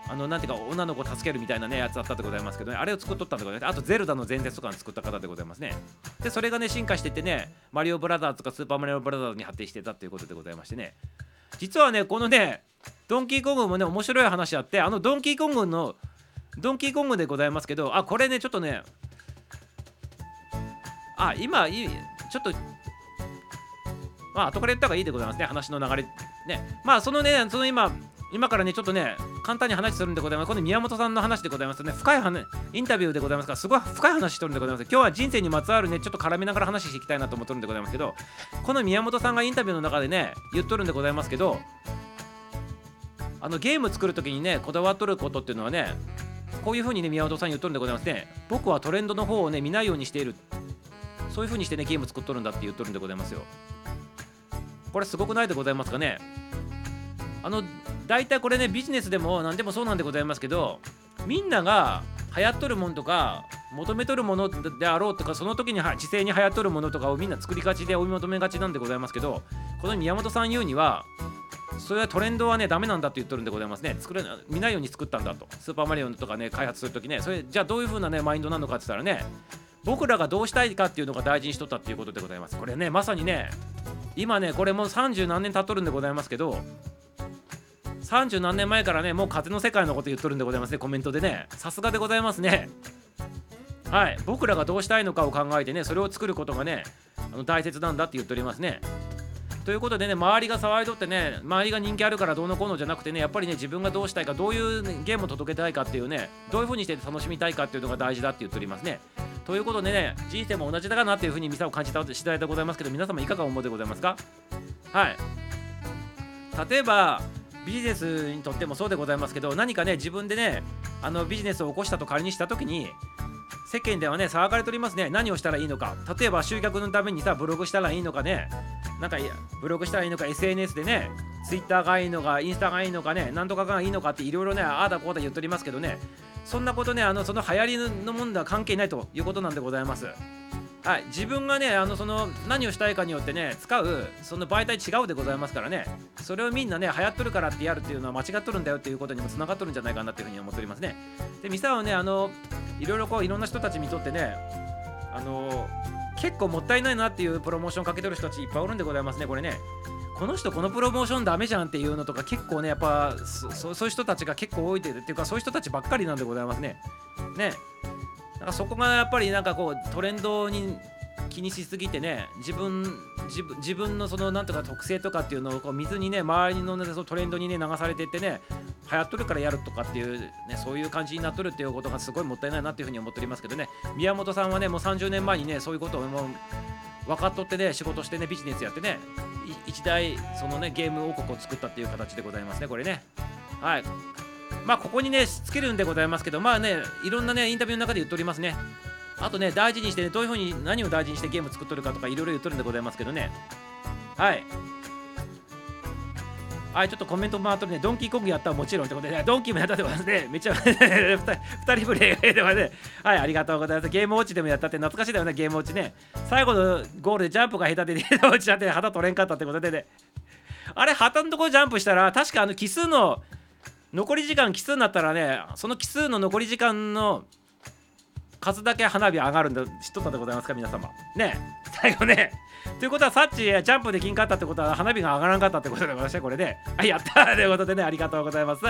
あのなんていうか女の子を助けるみたいなねやつだったでございますけどね。あれを作っとったんでございます。あとゼルダの前説とかに作った方でございますね。でそれがね進化していてねマリオブラザーズとかスーパーマリオブラザーズに発展してたということでございましてね。実はねこのねドンキーコングもね面白い話あってあのドンキーコングのドンキーコングでございますけどあこれねちょっとねあ今いちょっとまあ後から言った方がいいでございますね話の流れねまあそのねその今今からねちょっとね簡単に話するんでございます。この宮本さんの話でございますね。深い話、インタビューでございますから、すごい深い話してるんでございます。今日は人生にまつわるね、ちょっと絡めながら話していきたいなと思ってるんでございますけど、この宮本さんがインタビューの中でね、言っとるんでございますけど、あのゲーム作るときにね、こだわっとることっていうのはね、こういうふうにね、宮本さん言っとるんでございますね。僕はトレンドの方をね、見ないようにしている。そういうふうにしてね、ゲーム作っとるんだって言っとるんでございますよ。これすごくないでございますかね？あの大体これねビジネスでも何でもそうなんでございますけどみんなが流行っとるもんとか求めとるものであろうとかその時に時勢に流行っとるものとかをみんな作りがちで追い求めがちなんでございますけどこの宮本さん言うにはそれはトレンドはねダメなんだって言っとるんでございますね作れ見ないように作ったんだとスーパーマリオとかね開発する時ねそれじゃあどういう風なねマインドなのかって言ったらね僕らがどうしたいかっていうのが大事にしとったっていうことでございます。これねまさにね今ねこれもう30何年経っとるんでございますけど30何年前からねもう風の世界のこと言っとるんでございますねコメントでね。さすがでございますね。はい。僕らがどうしたいのかを考えてねそれを作ることがねあの大切なんだって言っておりますね。ということでね周りが騒いどってね周りが人気あるからどうのこうのじゃなくてねやっぱりね自分がどうしたいかどういう、ゲームを届けたいかっていうねどういう風にして楽しみたいかっていうのが大事だって言っておりますね。ということでね人生も同じだかなっていう風にミサを感じた次第でございますけど皆様いかがお思いでございますか？はい。例えばビジネスにとってもそうでございますけど何かね自分でねあのビジネスを起こしたと仮にした時に世間ではね騒がれておりますね。何をしたらいいのか。例えば集客のためにさブログしたらいいのかね。なんかブログしたらいいのか。SNS でね Twitter がいいのかインスタがいいのかね。なんとかがいいのかっていろいろねああだこうだ言っておりますけどね。そんなことねあのその流行りのもんでは関係ないということなんでございます。はい、自分がねあのその何をしたいかによってね使うその媒体違うでございますからね。それをみんなね流行っとるからってやるっていうのは間違っとるんだよっていうことにもつながっとるんじゃないかなっていうふうに思っておりますね。でミサはねあのいろいろこういろんな人たちにとってねあの結構もったいないなっていうプロモーションかけてる人たちいっぱいおるんでございますねこれね。この人このプロモーションダメじゃんっていうのとか結構ねやっぱそういう人たちが結構多いっていうかそういう人たちばっかりなんでございますね。ね。なんかそこがやっぱりなんかこうトレンドに気にしすぎてね自分自分自分のそのなんとか特性とかっていうのをこう水にね周りの,、ね、そのトレンドにね流されてってね流行っとるからやるとかっていうねそういう感じになっとるっていうことがすごいもったいないなっていうふうに思っておりますけどね。宮本さんはねもう30年前にねそういうことをもう分かっとってね仕事してねビジネスやってね一大そのねゲーム王国を作ったっていう形でございますねこれねはいまあここにねつけるんでございますけどまあねいろんなねインタビューの中で言っておりますねあとね、大事にしてね、どういうふうに何を大事にしてゲーム作っとるかとかいろいろ言っとるんでございますけどね。はい。はい、ちょっとコメント回っとるね、ドンキーコングやったらもちろんってことでね、ドンキーもやったってことですね、めっちゃ2人プレイではね、はい、ありがとうございます。ゲームウォッチでもやったって懐かしいだよね、ゲームウォッチね。最後のゴールでジャンプが下手で、ゲームウォッチだって旗取れんかったってことでね。あれ、旗のところジャンプしたら、確かあの奇数の、残り時間奇数になったらね、その奇数の残り時間の数だけ花火上がるんだ知っとったでございますか皆様ね最後ねということはさっちジャンプできんかったってことは花火が上がらんかったってことでございましてこれで、ね、あやったということでねありがとうございます。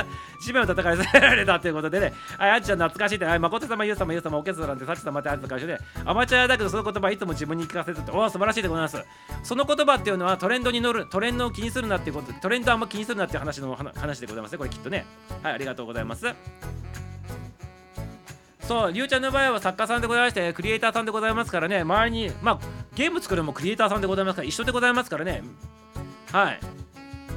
地面を戦いさせられたということでね。あやっちゃん懐かしいって。あ誠様ゆう様ゆう様おけつなんてさっち様ってあると会社で。アマチュアだけどその言葉いつも自分に聞かせてておお素晴らしいでございます。その言葉っていうのはトレンドに乗るトレンドを気にするなっていうことトレンドあんま気にするなっていう話の話でございますねこれきっとね。はいありがとうございます。そうりゅうちゃんの場合は作家さんでございましてクリエイターさんでございますからね周りにまあゲーム作るのもクリエイターさんでございますから一緒でございますからねはい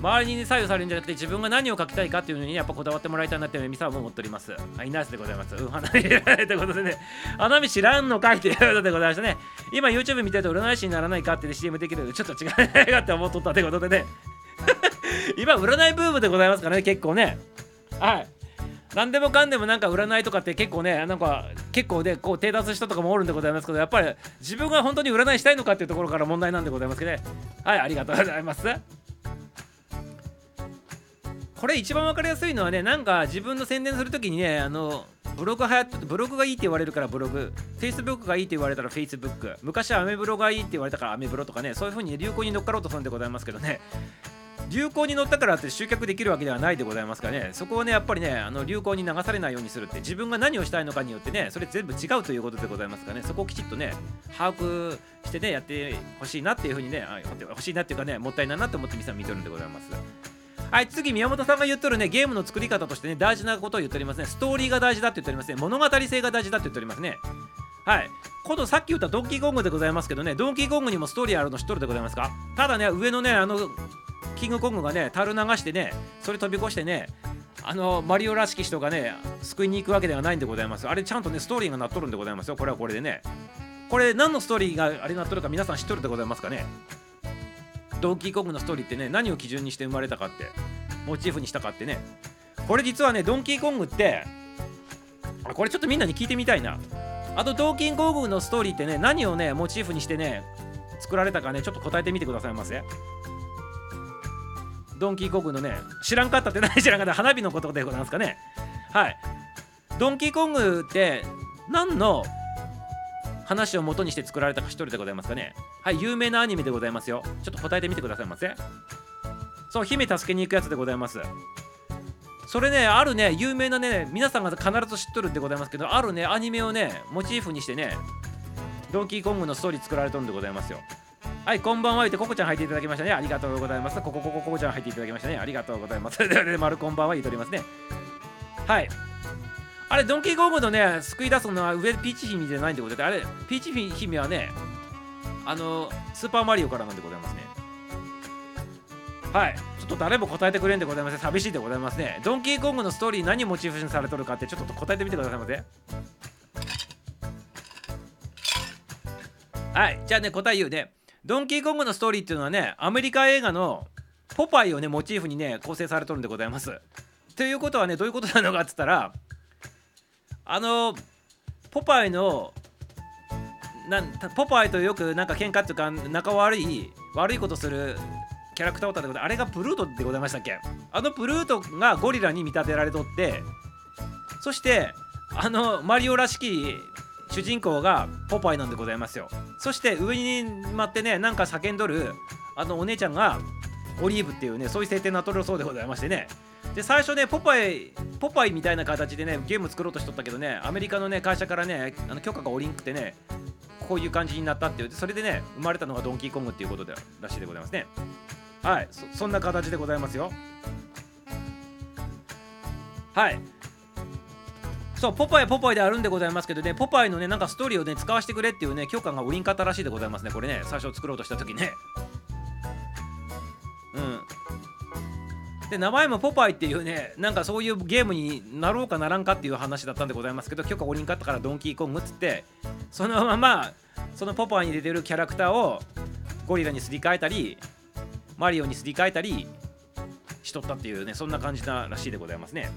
周りに左右されるんじゃなくて自分が何を書きたいかっていうのにやっぱこだわってもらいたいなっていうミサも思っております。はい、ナイスでございます。うん、花見ということでね、花見知らんのかいということでございましたね。今 YouTube 見てると占い師にならないかって CM できるのでちょっと違うないかって思っとったということでね。今占いブームでございますからね、結構ね。はい。何でもかんでもなんか占いとかって結構ねなんか結構でこう手出す人とかもおるんでございますけどやっぱり自分が本当に占いしたいのかっていうところから問題なんでございますけどね。はいありがとうございます。これ一番分かりやすいのはねなんか自分の宣伝するときにねあのブログはやっブログがいいって言われるからブログ。Facebook がいいって言われたら Facebook 昔はアメブロがいいって言われたからアメブロとかねそういう風に流行に乗っかろうとするんでございますけどね。流行に乗ったからって集客できるわけではないでございますからね。そこをねやっぱりねあの流行に流されないようにするって自分が何をしたいのかによってねそれ全部違うということでございますからね。そこをきちっとね把握してねやってほしいなっていうふうにね欲しいなっていうかねもったいないなって思って皆さん見とるんでございます。はい次宮本さんが言っとるねゲームの作り方としてね大事なことを言っておりますね。ストーリーが大事だって言っておりますね。物語性が大事だって言っておりますね。はい。今度さっき言ったドンキーコングでございますけどねドンキーコングにもストーリーあるの知っとるでございますか？ただね上のねあのキングコングがね樽流してねそれ飛び越してねあのマリオらしき人がね救いに行くわけではないんでございます。あれちゃんとねストーリーがなっとるんでございますよ。これはこれでね。これ何のストーリーがあれなっとるか皆さん知っとるでございますかね？ドンキーコングのストーリーってね何を基準にして生まれたかってモチーフにしたかってね。これ実はねドンキーコングってあこれちょっとみんなに聞いてみたいな。あとドンキーコングのストーリーってね何をねモチーフにしてね作られたかねちょっと答えてみてくださいませ。ドンキーコングのね知らんかったって何知らんかった花火のことでございますかね。はい。ドンキーコングって何の話を元にして作られたか一人でございますかね。はい有名なアニメでございますよ。ちょっと答えてみてくださいませ。そう姫助けに行くやつでございます。それねあるね有名なね皆さんが必ず知っとるんでございますけどあるねアニメをねモチーフにしてねドンキーコングのストーリー作られとんでございますよはい、こんばんは。言って、ココちゃん入っていただきましたね。ありがとうございます。ここ、ここ、ここちゃん入っていただきましたね。ありがとうございます。では、丸こんばんは言っておりますね。はい。あれ、ドンキーコングのね、救い出すのは上ピーチ姫じゃないんでございます。あれ、ピーチ姫はね、あの、スーパーマリオからなんでございますね。はい。ちょっと誰も答えてくれんでございません。寂しいでございますね。ドンキーコングのストーリー何モチーフにされとるかって、ちょっと答えてみてくださいませ。はい。じゃあね、答え言うね。ドンキーコングのストーリーっていうのはねアメリカ映画のポパイをねモチーフにね構成されとるんでございます。ということはねどういうことなのかっつったらあのポパイのなんポパイとよくなんか喧嘩っていうか仲悪い悪いことするキャラクターを立ててあれがプルートでございましたっけ？あのプルートがゴリラに見立てられとってそしてあのマリオらしき主人公がポパイなんでございますよ。そして上に待ってねなんか叫んどるあのお姉ちゃんがオリーブっていうねそういう設定になっとるそうでございましてね。で最初ねポパイポパイみたいな形でねゲーム作ろうとしとったけどねアメリカのね会社からねあの許可が下りんくてねこういう感じになったっていう。それでね生まれたのがドンキーコングっていうことでらしいでございますね。はいそそんな形でございますよ。はい。そうポパイポパイであるんでございますけどねポパイのねなんかストーリーをね使わせてくれっていうね許可がおりんかったらしいでございますねこれね。最初作ろうとした時ね。うん。で名前もポパイっていうねなんかそういうゲームになろうかならんかっていう話だったんでございますけど許可おりんかったからドンキーコングっつってそのままそのポパイに出てるキャラクターをゴリラにすり替えたりマリオにすり替えたりしとったっていうねそんな感じならしいでございますね。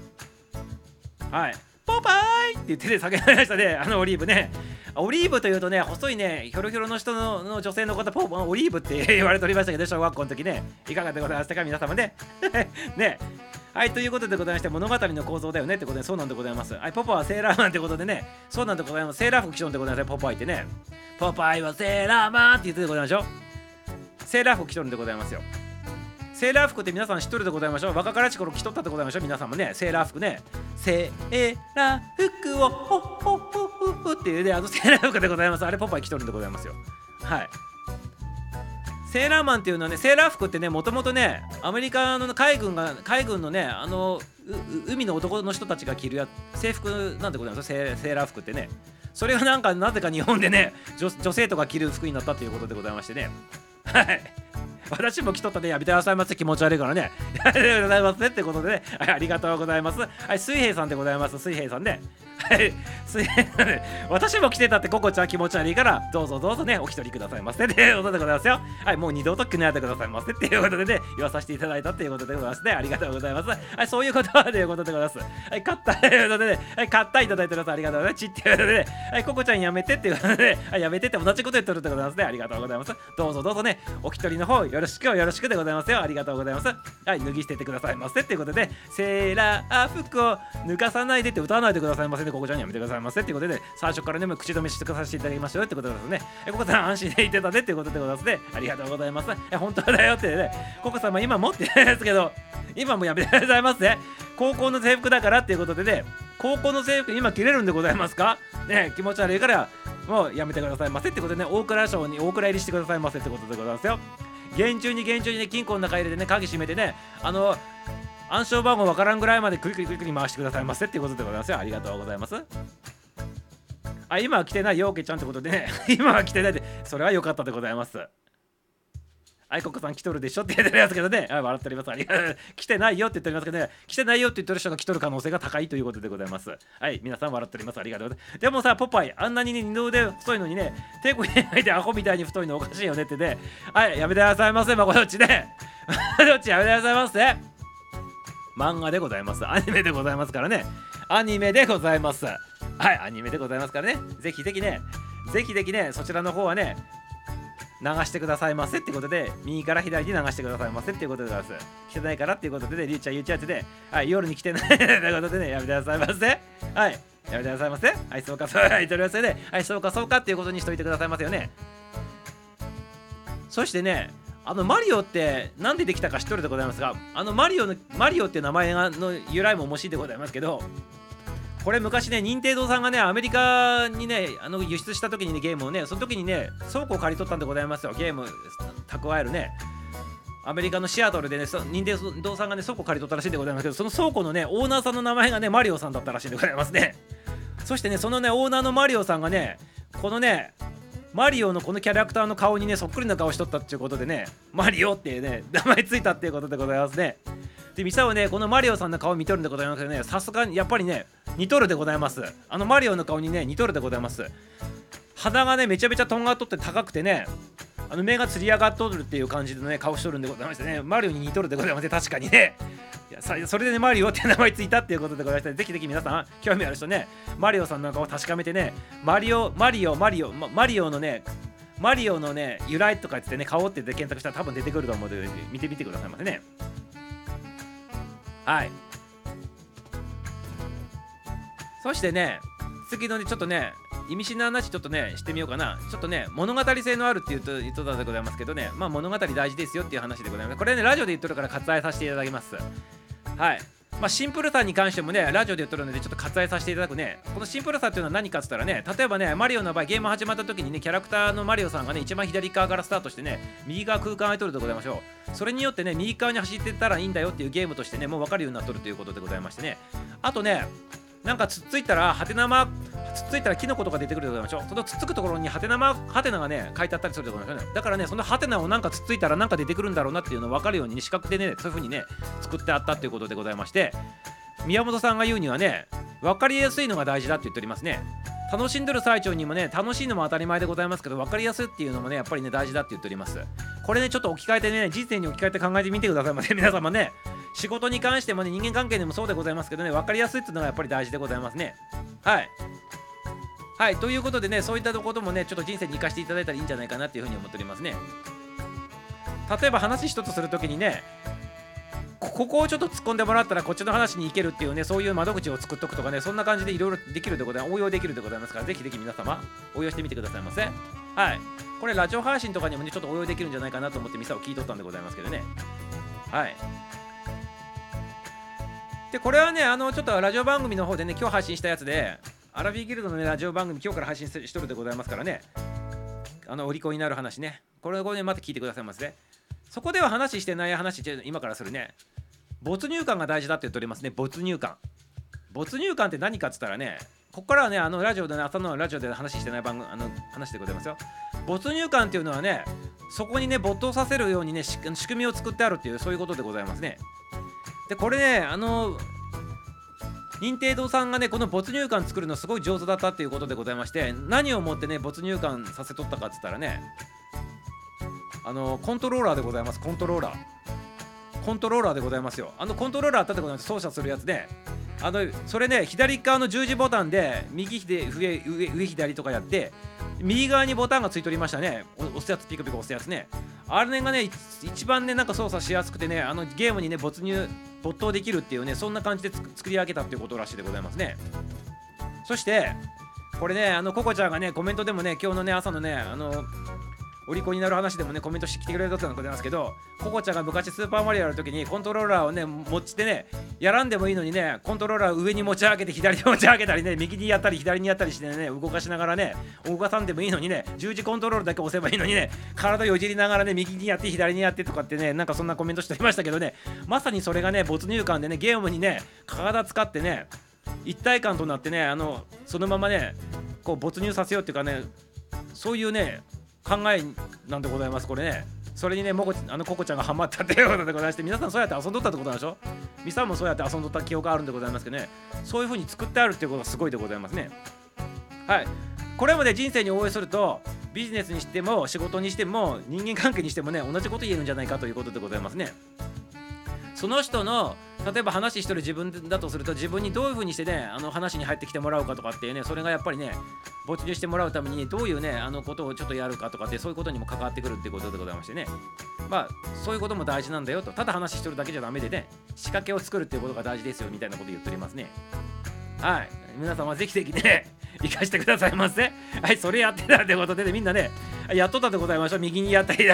はい。ポパイ！って言ってね叫びましたね。あのオリーブね。オリーブというとね細いねひょろひょろの人のの女性の方ポオリーブって 言われておりましたけど小学校の時ね。いかがでございましたか？皆様ね。ね。はいということでございまして物語の構造だよね。ってことでそうなんでございます。はいポパはセーラーマンってことでね。そうなんでございます。セーラー服着とんでございますポパイってね。ポパイはセーラーマンって言ってでございましょセーラー服着とるんでございますよ。セーラー服って皆さん知っとるでございましょう？若からち頃着とったでございましょう？皆さんもねセーラー服ね。セーラー服をホッホッホッホッホっていうねあの セーラー服でございます。あれポパイ着とるんでございますよ。はい。セーラーマンっていうのはねセーラー服ってねもともとねアメリカの海軍が海軍のねあの海の男の人たちが着るや制服なんてことなんですセーラー服ってね。それがなんかなぜか日本でね女性とか着る服になったということでございましてね。はい。私も来とったでやめてくださいませ気持ち悪いからね。ありがとうございますねってことでね、ありがとうございます。はい、水平さんでございます。水平さんね。はい、水平さんね。私も来てたってココちゃん気持ち悪いから、どうぞどうぞね、お一人くださいませっていうことでございますよ。はい、もう二度と来ないでくださいませっていうことでね、言わさせていただいたっていうことでございますね。ありがとうございます。はい、そういうことでございます。はい、買ったということでね、はい、買ったいただいてください。ありがとうございます。ちっていうことで、ね、はい、ココちゃんやめてっていうことで、はい、やめてって同じこと言ってるってことなんですね。ありがとうございます。どうぞどうぞね、お一人の方よよろしくよろしくでございますよ。ありがとうございます。はい、脱ぎ捨ててくださいませっていうことで、セーラー服を脱がさないでって歌わないでくださいませね。ここちゃんにやめてくださいませっていうことで、最初からね、も口止めしてくださせていただきましょうってことですね。え、ここさん安心で言ってたねってことでございますね。ありがとうございます。え、本当だよってね、ココ様今持ってないですけど、今もやめてくださいますね。高校の制服だからっていうことでね、高校の制服今着れるんでございますか？ね、気持ち悪いからもうやめてくださいませってことでね、大蔵省に大蔵入りしてくださいませってことでございますよ。厳重に厳重にね金庫の中入れてね鍵閉めてねあの暗証番号わからんぐらいまでクリクリクリクリ回してくださいませっていうことでございますよ。ありがとうございます。あ今は来てないようけちゃんってことでね。今は来てないでそれは良かったでございます。愛国さん来とるでしょって言ってるやつけどね、笑っております。ありがとう。来てないよって言っておりますけどね、来てないよって言ってる人が来とる可能性が高いということでございます。はい、皆さん笑っております。ありがとうございます。でもさ、ポパイ、あんなに、二の腕太いのにね、手こにないでアホみたいに太いのおかしいよねってね、はい、やめてくださいませ、まこどっちね。どっちやめてくださいませ。漫画でございますアニメでございますからねアニメでございますはいアニメでございますからねぜひぜひねぜひぜひねそちらの方はね流してくださいませってことで右から左に流してくださいませっていうことでございます。来てないからっていうことでねりゅうちゃん言っちゃってで、はい、夜に来てないということでねやめてくださいませ。はいやめてくださいませ。はいそうかそうはいとりあえずねはいそうかそうかっていうことにしといてくださいますよね。そしてねあのマリオって何でできたか知っとるでございますがあのマリオのマリオっていう名前の由来も面白いでございますけどこれ昔ね任天堂さんがねアメリカにねあの輸出した時にねゲームをねその時にね倉庫を借り取ったんでございますよ。ゲーム蓄えるね。アメリカのシアトルでね任天堂さんがね倉庫借り取ったらしいでございますけどその倉庫のねオーナーさんの名前がねマリオさんだったらしいでございますね。そしてねそのねオーナーのマリオさんがねこのねマリオのこのキャラクターの顔にねそっくりな顔しとったっていうことでねマリオっていうね名前ついたっていうことでございますね。でミサはねこのマリオさんの顔見とるんでございますけどね。さすがにやっぱりね似とるでございます。あのマリオの顔にね似とるでございます。肌がねめちゃめちゃとんがっとって高くてねあの目がつり上がっとるっていう感じのね顔しとるんでございましてね。マリオに似とるでございます確かにね。いやそれでね、マリオって名前ついたっていうことでございまして、ぜひぜひ皆さん、興味ある人ね、マリオさんの顔を確かめてね、マリオ、マリオ、マリオ、マリオのね、マリオのね、由来とか言ってね、顔って言って検索したら多分出てくると思うので、見てみてくださいませね。はい。そしてね、次のね、ちょっとね、意味深な話ちょっとねしてみようかな。ちょっとね物語性のあるって言うと言っとでございますけどね。まあ物語大事ですよっていう話でございます。これねラジオで言っとるから割愛させていただきます。はい。まあ、シンプルさに関してもね、ラジオで言っとるので、ちょっと割愛させていただくね、このシンプルさっていうのは何かっつったらね、例えばね、マリオの場合、ゲーム始まった時にね、キャラクターのマリオさんがね、一番左側からスタートしてね、右側空間空いとるでございましょう。それによってね、右側に走ってたらいいんだよっていうゲームとしてね、もう分かるようになっとるということでございましてね、あとね、なんかつっついたら、はてなま、つっついたらキノコとか出てくるでございましょう。そのつっつくところにはてなま、はてながね、書いてあったりするでございますよね。だからね、そのはてなをなんかつっついたらなんか出てくるんだろうなっていうのを分かるように、ね、四角でね、そういう風にね、作ってあったっていうことでございまして、宮本さんが言うにはね、分かりやすいのが大事だって言っておりますね。楽しんでる最中にもね、楽しいのも当たり前でございますけど、分かりやすいっていうのもね、やっぱりね、大事だって言っております。これね、ちょっと置き換えてね、人生に置き換えて考えてみてくださいませ、皆様ね。仕事に関してもね、人間関係でもそうでございますけどね、分かりやすいっていうのがやっぱり大事でございますね。はい。はい、ということでね、そういったこともね、ちょっと人生に生かしていただいたらいいんじゃないかなっていうふうに思っておりますね。例えば話一つするときにね、ここをちょっと突っ込んでもらったらこっちの話に行けるっていうねそういう窓口を作っとくとかねそんな感じでいろいろできるでございます応用できるでございますからぜひぜひ皆様応用してみてくださいませはいこれラジオ配信とかにもねちょっと応用できるんじゃないかなと思ってミサを聞いとったんでございますけどねはいでこれはねあのちょっとラジオ番組の方でね今日配信したやつでアラフィーギルドの、ね、ラジオ番組今日から配信しとるでございますからね。あのお利口になる話ね。これをねまた聞いてくださいませ、ね、そこでは話してない話今からするね。没入感が大事だって言っておりますね。没入感。没入感って何かっつったらねここからはねあのラジオでね朝のラジオで話してない番組あの話でございますよ。没入感っていうのはねそこにね没頭させるようにね仕組みを作ってあるっていうそういうことでございますね。でこれねあの任天堂さんがねこの没入感作るのすごい上手だったっていうことでございまして何をもってね没入感させとったかっつったらねあのコントローラーでございます。コントローラー。コントローラーでございますよ。あのコントローラーあったってことなん操作するやつで。あのそれね左側の十字ボタンで右で上上上左とかやって右側にボタンがついておりましたね。押すやつピクピク押すやつね。あれがね一番ねなんか操作しやすくてねあのゲームにね没入没頭できるっていうねそんな感じで作り上げたっていうことらしいでございますね。そしてこれねあのココちゃんがねコメントでもね今日のね朝のねあのお利口になる話でもねコメントしてきてくれたとございますけどココちゃんが昔スーパーマリオやるときにコントローラーをね持ちてねやらんでもいいのにねコントローラーを上に持ち上げて左に持ち上げたりね右にやったり左にやったりしてね動かしながらね動かさんでもいいのにね十字コントロールだけ押せばいいのにね体よじりながらね右にやって左にやってとかってねなんかそんなコメントしておりましたけどねまさにそれがね没入感でねゲームにね体使ってね一体感となってねあのそのままねこう没入させようっていうかねそういうね考えなんでございますこれね。それにねもこあのココちゃんがハマったっていうことでございまして皆さんそうやって遊んどったってことなんでしょ？ミサもそうやって遊んどった記憶があるんでございますけどね。そういう風に作ってあるっていうことがすごいでございますね。はい。これまで人生に応援するとビジネスにしても仕事にしても人間関係にしてもね同じこと言えるんじゃないかということでございますね。その人の例えば話してる自分だとすると自分にどういう風にしてねあの話に入ってきてもらうかとかっていうねそれがやっぱりね没入してもらうためにどういうねあのことをちょっとやるかとかってそういうことにも関わってくるっていうことでございましてね。まあそういうことも大事なんだよと。ただ話してるだけじゃダメでね仕掛けを作るっていうことが大事ですよみたいなこと言っておりますね。はい。皆様ぜひぜひね 生かしてくださいませ。はい、それやってたってことで、ね、みんなね、やっとったでございましょう。右にやったり、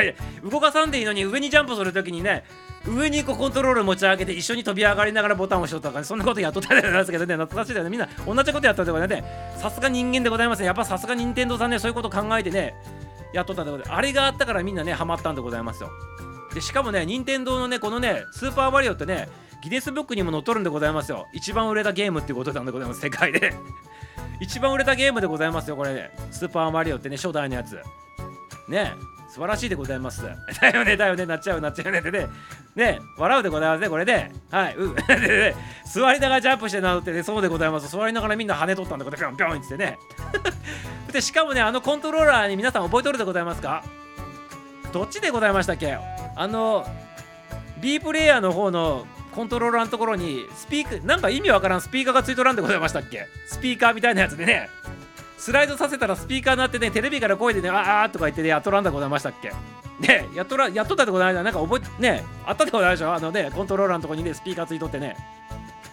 動かさんでいいのに上にジャンプするときにね、上にこうコントロール持ち上げて一緒に飛び上がりながらボタンを押しとったか、ね、そんなことやっとったんですけどね、懐かしいだよね。みんな同じことやったでございますね。さすが人間でございますね。やっぱさすが任天堂さんね、そういうこと考えてね、やっとったでございます。あれがあったからみんなね、ハマったんでございますよ。で、しかもね、任天堂のね、このね、スーパーマリオってね、ギネスブックにも載っとるんでございますよ。一番売れたゲームっていうことなんでございます、世界で。一番売れたゲームでございますよ、これ、ね。スーパーマリオってね、初代のやつ。ね素晴らしいでございます。だよね、だよね、なっちゃう、なっちゃうねってね。ね笑うでございますね、これで。はい、う。でね、座りながらジャンプしてなってね、そうでございます。座りながらみんな跳ね取ったんで、これ、ぴょんぴょんってね。で、しかもね、あのコントローラーに皆さん覚えとるでございますか？どっちでございましたっけ？あの、B プレイヤーの方のコントローラーのところにスピーカーなんか意味わからんスピーカーがついとらんでございましたっけ？スピーカーみたいなやつでね。スライドさせたらスピーカーになってねテレビから声でねあーとか言ってねやっとらんでございましたっけ？ねやっとらやっとったでございましたなんか覚えねあったでございましょ？あのねコントローラーのとこにねスピーカーついとってね。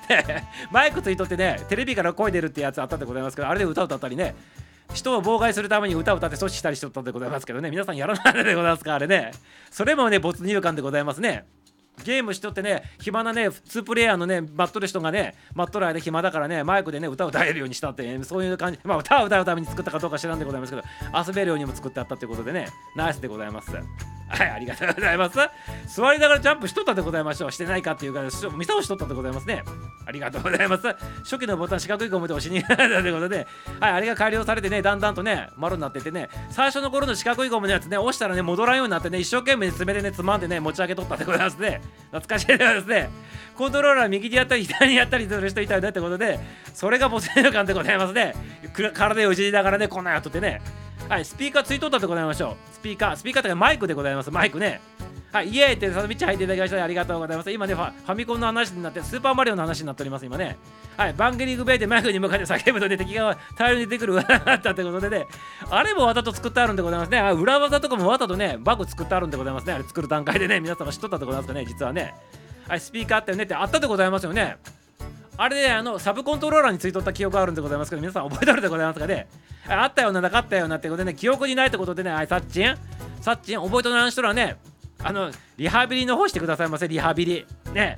マイクついとってねテレビから声出るってやつあったでございますけどあれで歌歌ったりね。人を妨害するために歌を歌って阻止したりしとったんでございますけどね。皆さんやらないでございますかあれね。それもね没入感でございますね。ゲームしとってね暇なね2プレイヤーのね待っとる人がね待っとる間暇だからねマイクでね歌を歌えるようにしたって、ね、そういう感じ。まあ歌を歌うために作ったかどうか知らんでございますけど遊べるようにも作ってあったってことでねナイスでございます。はいありがとうございます。座りながらジャンプしとったでございましょう。してないかっていうか見倒しとったでございますね。ありがとうございます。初期のボタン四角いゴムで押しにということではいあれが改良されてねだんだんとね丸になっててね。最初の頃の四角いゴムのやつね押したらね戻らんようになってね一生懸命爪でねつまんでね持ち上げとったでございますね。懐かしいですね。コントローラー右にやったり左にやったりする人いたよねってことでそれが没入感でございますね。体をいじりながらねこんなやっとってね。はいスピーカーついとったでございましょうスピーカースピーカーとかマイクでございますマイクねはい、イエーイってサンドビッチ入っていただきましたありがとうございます。今ねファ、ファミコンの話になって、スーパーマリオの話になっております、今ね。はい、バンゲリングベイでマイクに向かって叫ぶとね、敵が大量に出てくる 技だったってことでね、あれもわざと作ってあるんでございますね。あ裏技とかもわざとね、バグ作ってあるんでございますね。あれ作る段階でね、皆様知っとったでございますかね、実はね。はい、スピーカーったよねってあったでございますよね。あれで、ね、あのサブコントローラーについとった記憶があるんでございますけど、皆さん覚えてるでございますかね？あったような、なかったようなってことでね、記憶にないってことでね、あい、サッチン、サッチン、覚えとらん人はね、あのリハビリの方してくださいませリハビリ。ね。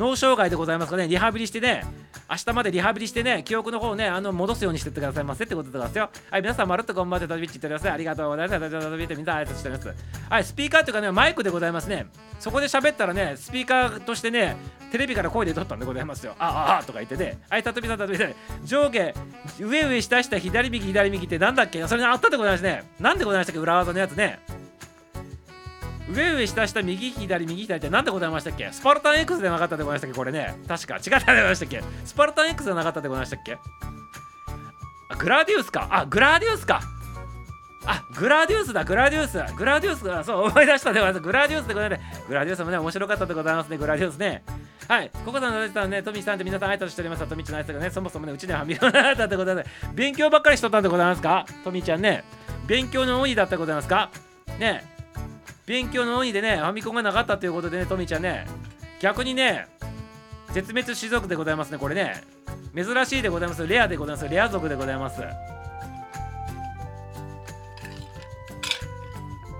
脳障害でございますかね。リハビリしてね明日までリハビリしてね記憶の方をねあの戻すようにしてってください。ませってことでございますよ。はい皆さんまるっとこんばんはとビッチってくださいありがとうございます。私はビッチみんな挨拶しておりますはいスピーカーというかねマイクでございますね。そこで喋ったらねスピーカーとしてねテレビから声で撮ったんでございますよ。あああとか言ってねはいたとびさんたとび。さん上下上上下下左右左右ってなんだっけ。それがあったでございますね。なんでございましたっけ。裏技のやつね。上上下下右左右左って何でございましたっけ？スパルタン X でなかったでございましたっけ？これね。確か。違ったでございましたっけ？スパルタン X でなかったでございましたっけ？あグラディウスか。あグラディウスか。あグラディウスだ。グラディウスグラディウスだ。そう思い出したでございます。グラディウスでございますグラディウスもね面白かったでございますね。グラディウスね。はい。ココさんのさんねトミさんって皆さん挨拶しております。トミーちゃんの挨拶がね。そもそもねうちでは見らなかったでございます。勉強ばっかりしとったんでございますか？トミーちゃんね。勉強の鬼だったでございますか？ね。勉強の鬼でね、ファミコンがなかったということでね、トミちゃんね、逆にね、絶滅種族でございますね、これね。珍しいでございます。レアでございます。レア族でございます。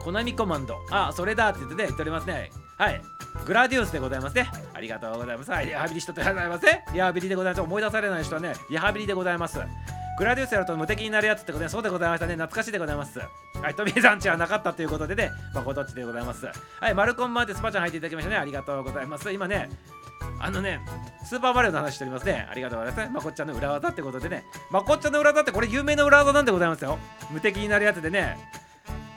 コナミコマンド。あ、それだって言ってね、言っておりますね。はい。グラディウスでございますね。ありがとうございます。リハビリしとってございますね。リハビリでございます。思い出されない人はね、リハビリでございます。グラディウスやると無敵になるやつってことで、そうでございましたね。懐かしいでございます。はい、トミーさんちはなかったということでね、まあ、ご当地でございます。はい、マルコンマンでスパちゃん入っていただきましたね。ありがとうございます。今ね、あのね、スーパーマリオの話しておりますね。ありがとうございます。まこっちゃんの裏技ってことでね、まこっちゃんの裏技ってこれ有名な裏技なんでございますよ。無敵になるやつでね、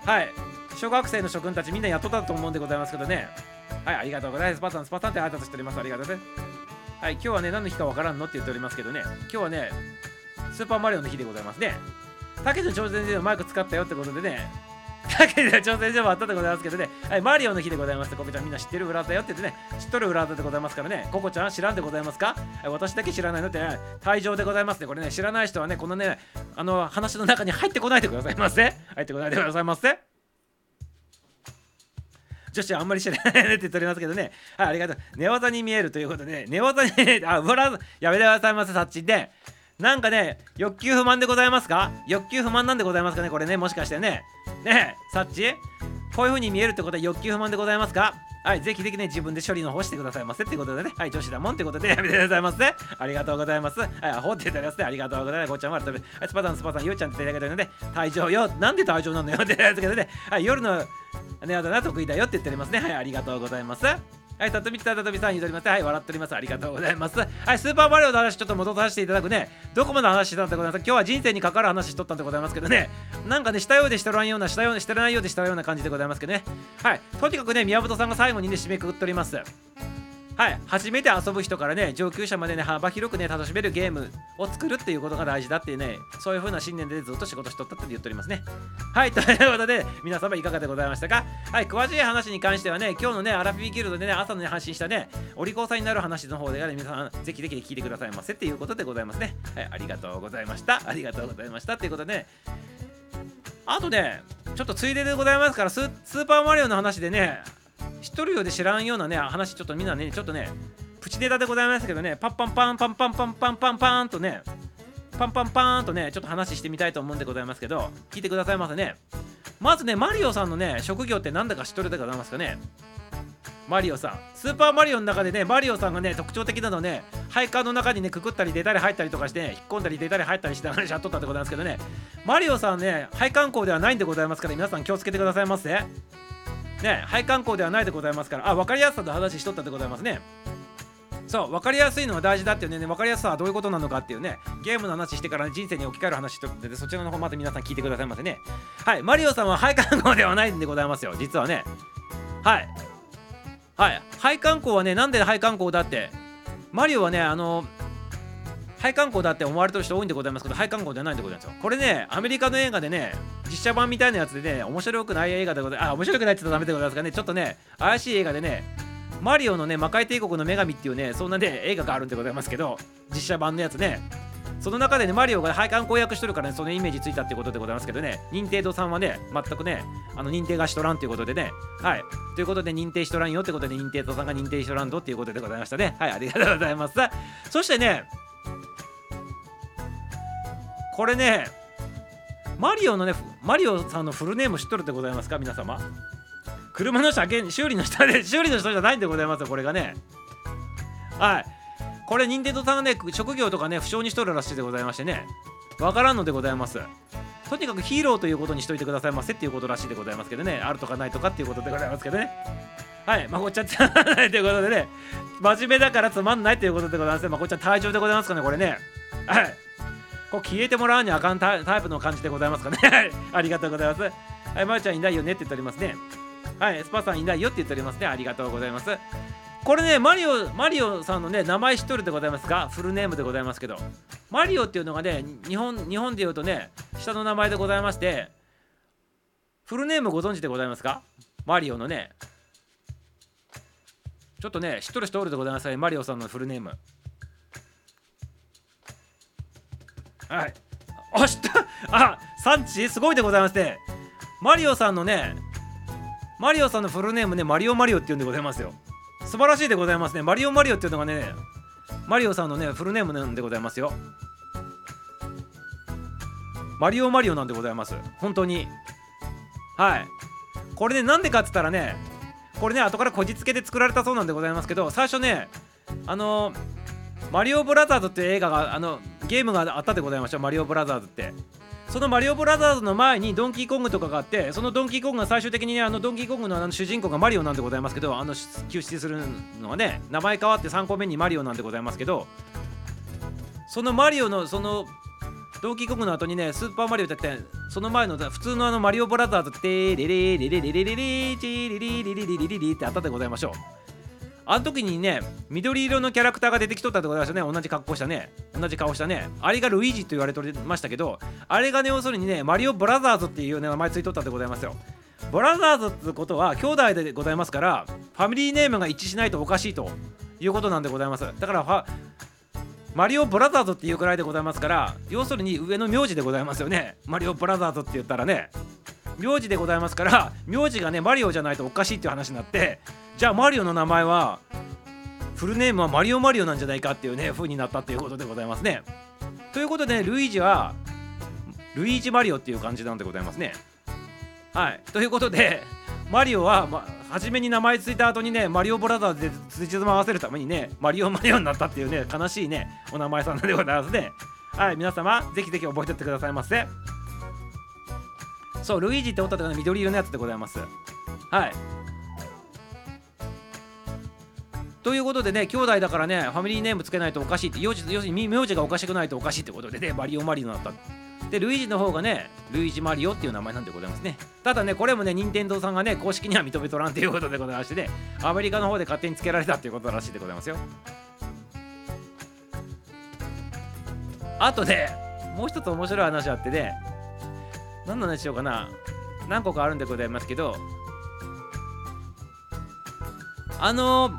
はい、小学生の諸君たちみんなやっとったと思うんでございますけどね、はい、ありがとうございます。スパさん、スパさんって挨拶しております。ありがとうございます。はい、今日はね、何の日かわからんのって言っておりますけどね、今日はね、スーパーマリオの日でございますね。たけしの超全然のマイク使ったよってことでね、だけで挑戦状もあったでございますけどね、はい、マリオの日でございます。ココちゃんみんな知ってる裏技よって言ってね。知っとる裏技でございますからね。ココちゃん知らんでございますか、はい、私だけ知らないのって、ね、退場でございますね。これね知らない人はねこのねあの話の中に入ってこないでくださいませ。入ってこないでくださいませ。女子はあんまり知らないねって言っておりますけどね。はい、ありがとう。寝技に見えるということで、ね、寝技に、あ、裏、やめてくださいませ、さっちで。なんかね、欲求不満でございますか？欲求不満なんでございますかね？これね、もしかしてね。ねえ、サッチ？こういう風に見えるってことは欲求不満でございますか？はい、ぜひぜひね、自分で処理の方してくださいませってことでね、はい、女子だもんってことで、やめてくださいませ。ありがとうございます。はい、アホって言っておりますね。ありがとうございます。ごちゃんは食べ、はい、スパさん、スパさん、ゆうちゃんっていただけたので、退場よ。なんで退場なのよって言ってけどね、はい、夜の寝技が得意だよって言っておりますね。はい、ありがとうございます。はい、たとみたたとみさん、ゆとります。はい、笑っております。ありがとうございます。はい、スーパーマリオの話、ちょっと戻させていただくね。どこまで話してたんでございます今日は人生にかかる話しとったんでございますけどね。なんかね、したようでしたらんような、したようでしてらないようでしたような感じでございますけどね。はい、とにかくね、宮本さんが最後にね、締めくくっております。はい、初めて遊ぶ人からね、上級者までね、幅広くね、楽しめるゲームを作るっていうことが大事だっていうね、そういう風な信念でずっと仕事しとったって言っておりますね。はい、ということで、皆様いかがでございましたか？はい、詳しい話に関してはね、今日のね、アラフィーギルドでね、朝のね、発信したね、お利口さんになる話の方で、ね、皆さん、ぜひぜひ聞いてくださいませっていうことでございますね。はい、ありがとうございました。ありがとうございました。ということでね、あとね、ちょっとついででございますから、スーパーマリオの話でね、知っとるようで知らんようなね話ちょっとみんなねちょっとねプチネタでございますけどねパンパンパンパンパンパンパンパンパンとねパンパンパンとねちょっと話してみたいと思うんでございますけど聞いてくださいませねまずねマリオさんのね職業って何だか知っとるでございますかねマリオさんスーパーマリオの中でねマリオさんがね特徴的なのね配管の中にねくくったり出たり入ったりとかして、ね、引っ込んだり出たり入ったりして話し合っとったでございますけどねマリオさんね配管工ではないんでございますから皆さん気をつけてくださいませね配管工ではないでございますから。あ分かりやすさの話しとったでございますね。そう分かりやすいのが大事だっていうね。分かりやすさはどういうことなのかっていうね。ゲームの話してから、人生に置き換える話しとってそちらの方また皆さん聞いてくださいませね。はいマリオさんは配管工ではないんでございますよ。実はね。はい。はい。配管工はねなんで配管工だって。マリオはねあの配管工だって思われてる人多いんでございますけど配管工じゃないんでございますよ。これねアメリカの映画でね実写版みたいなやつでね面白くない映画でございますあ面白くないって言ったらダメでございますかねちょっとね怪しい映画でねマリオのね魔界帝国の女神っていうねそんなね映画があるんでございますけど実写版のやつね。その中でねマリオが配管公約しとるからねそのイメージついたってことでございますけどね認定度さんはね全くねあの認定がしとらんということでねはい。ということで認定しとらんよってことで認定度さんが認定しとらんとっていうことでございましたね。はいありがとうございます。そしてねこれねマリオのねマリオさんのフルネーム知っとるでございますか？皆様。車の車検修理の人で 修理の人じゃないんでございますよこれがね。はい。これ任天堂さんがね職業とかね不詳にしとるらしいでございましてね。わからんのでございます。とにかくヒーローということにしといてくださいませっていうことらしいでございますけどね。あるとかないとかっていうことでございますけどね。はい。まこっちゃんつまんないということでね。真面目だからつまんないということでございます。まこっちゃん退場でございますかねこれね。はい。こう消えてもらわにあかんタイプの感じでございますかね ありがとうございます。はい、まるちゃんいないよねって言っておりますね。はい、スパさんいないよって言っておりますね。ありがとうございます。これね、マリオ、マリオさんのね、名前知っとるでございますかフルネームでございますけど。マリオっていうのがね、日本、日本で言うとね、下の名前でございまして、フルネームご存知でございますか？マリオのね、ちょっとね、知っとる人おるでございますね、マリオさんのフルネーム。はい。あ、知ったあ、産地すごいでございまして、マリオさんのね、マリオさんのフルネームね、マリオマリオって言うんでございますよ。素晴らしいでございますね。マリオマリオっていうのがね、マリオさんのね、フルネームなんでございますよ。マリオマリオなんでございます。本当に。はい。これね、なんでかって言ったらね、これね、後からこじつけで作られたそうなんでございますけど、最初ね、あの、マリオブラザーズっていう映画が、あの、ゲームがあったでございました。マリオブラザーズって。そのマリオブラザーズの前にドンキーコングとかがあってそのドンキーコングが最終的に、ね、あのドンキーコングのあの主人公がマリオなんでございますけどあの救出するのはね名前変わって3個目にマリオなんでございますけどそのマリオのそのドンキーコングの後にねスーパーマリオってその前の普通のあのマリオブラザーズってレレレレレレレレレチリリリリリリリリってあったでございましょうあの時にね緑色のキャラクターが出てきとったでございましたね。同じ格好したね。同じ顔したね。あれがルイージと言われてましたけどあれがね要するにねマリオブラザーズっていう、ね、名前ついとったでございますよ。ブラザーズってことは兄弟でございますからファミリーネームが一致しないとおかしいということなんでございます。だからマリオブラザーズっていうくらいでございますから要するに上の名字でございますよね。マリオブラザーズって言ったらね。名字でございますから名字がねマリオじゃないとおかしいっていう話になってじゃあマリオの名前はフルネームはマリオマリオなんじゃないかっていうね風になったっていうことでございますね。ということでルイージはルイージマリオっていう感じなんでございますね。はい。ということでマリオは、ま、初めに名前ついた後にねマリオブラザーズでつじつま合わせるためにねマリオマリオになったっていうね悲しいねお名前さんでございますね。はい。皆様ぜひぜひ覚えておってくださいませ。そうルイージっておったとね緑色のやつでございます。はい。ということでね兄弟だからねファミリーネームつけないとおかしいって要するに名字がおかしくないとおかしいってことでねマリオマリオになった。でルイージの方がねルイージマリオっていう名前なんでございますね。ただねこれもね任天堂さんがね公式には認めとらんということでございましてねアメリカの方で勝手につけられたっていうことらしいでございますよ。あとねもう一つ面白い話あってね何の話しようかな。何個かあるんでございますけど。あの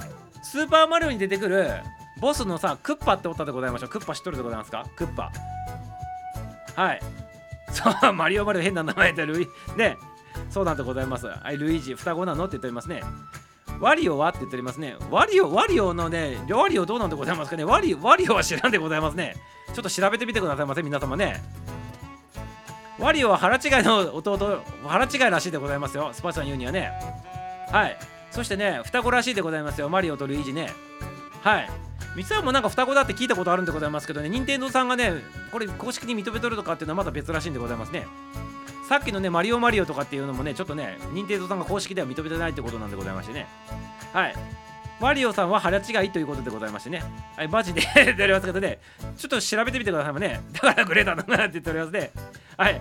スーパーマリオに出てくるボスのさクッパっておったでございましょう。クッパ知っとるでございますか？クッパ。はい。そうマリオマリオ変な名前でルイね。そうなんでございます。はいルイージ双子なの？って言っておりますね。ワリオは？って言っておりますね。ワリオワリオのねワリオどうなんでございますかね？ワリワリオは知らんでございますね。ちょっと調べてみてくださいませ皆様ね。ワリオは腹違いの弟腹違いらしいでございますよ。スパチャン言うにはね。はい。そしてね双子らしいでございますよ。マリオとルイージね。はい。三つもなんか双子だって聞いたことあるんでございますけどね任天堂さんがねこれ公式に認めとるとかっていうのはまた別らしいんでございますね。さっきのねマリオマリオとかっていうのもねちょっとね任天堂さんが公式では認めてないってことなんでございましてね。はい。マリオさんは腹違いということでございましてね。はい、マジで 出ておりますけどね、ちょっと調べてみてくださいもね。だからグレーだなって言っておりますね。はい。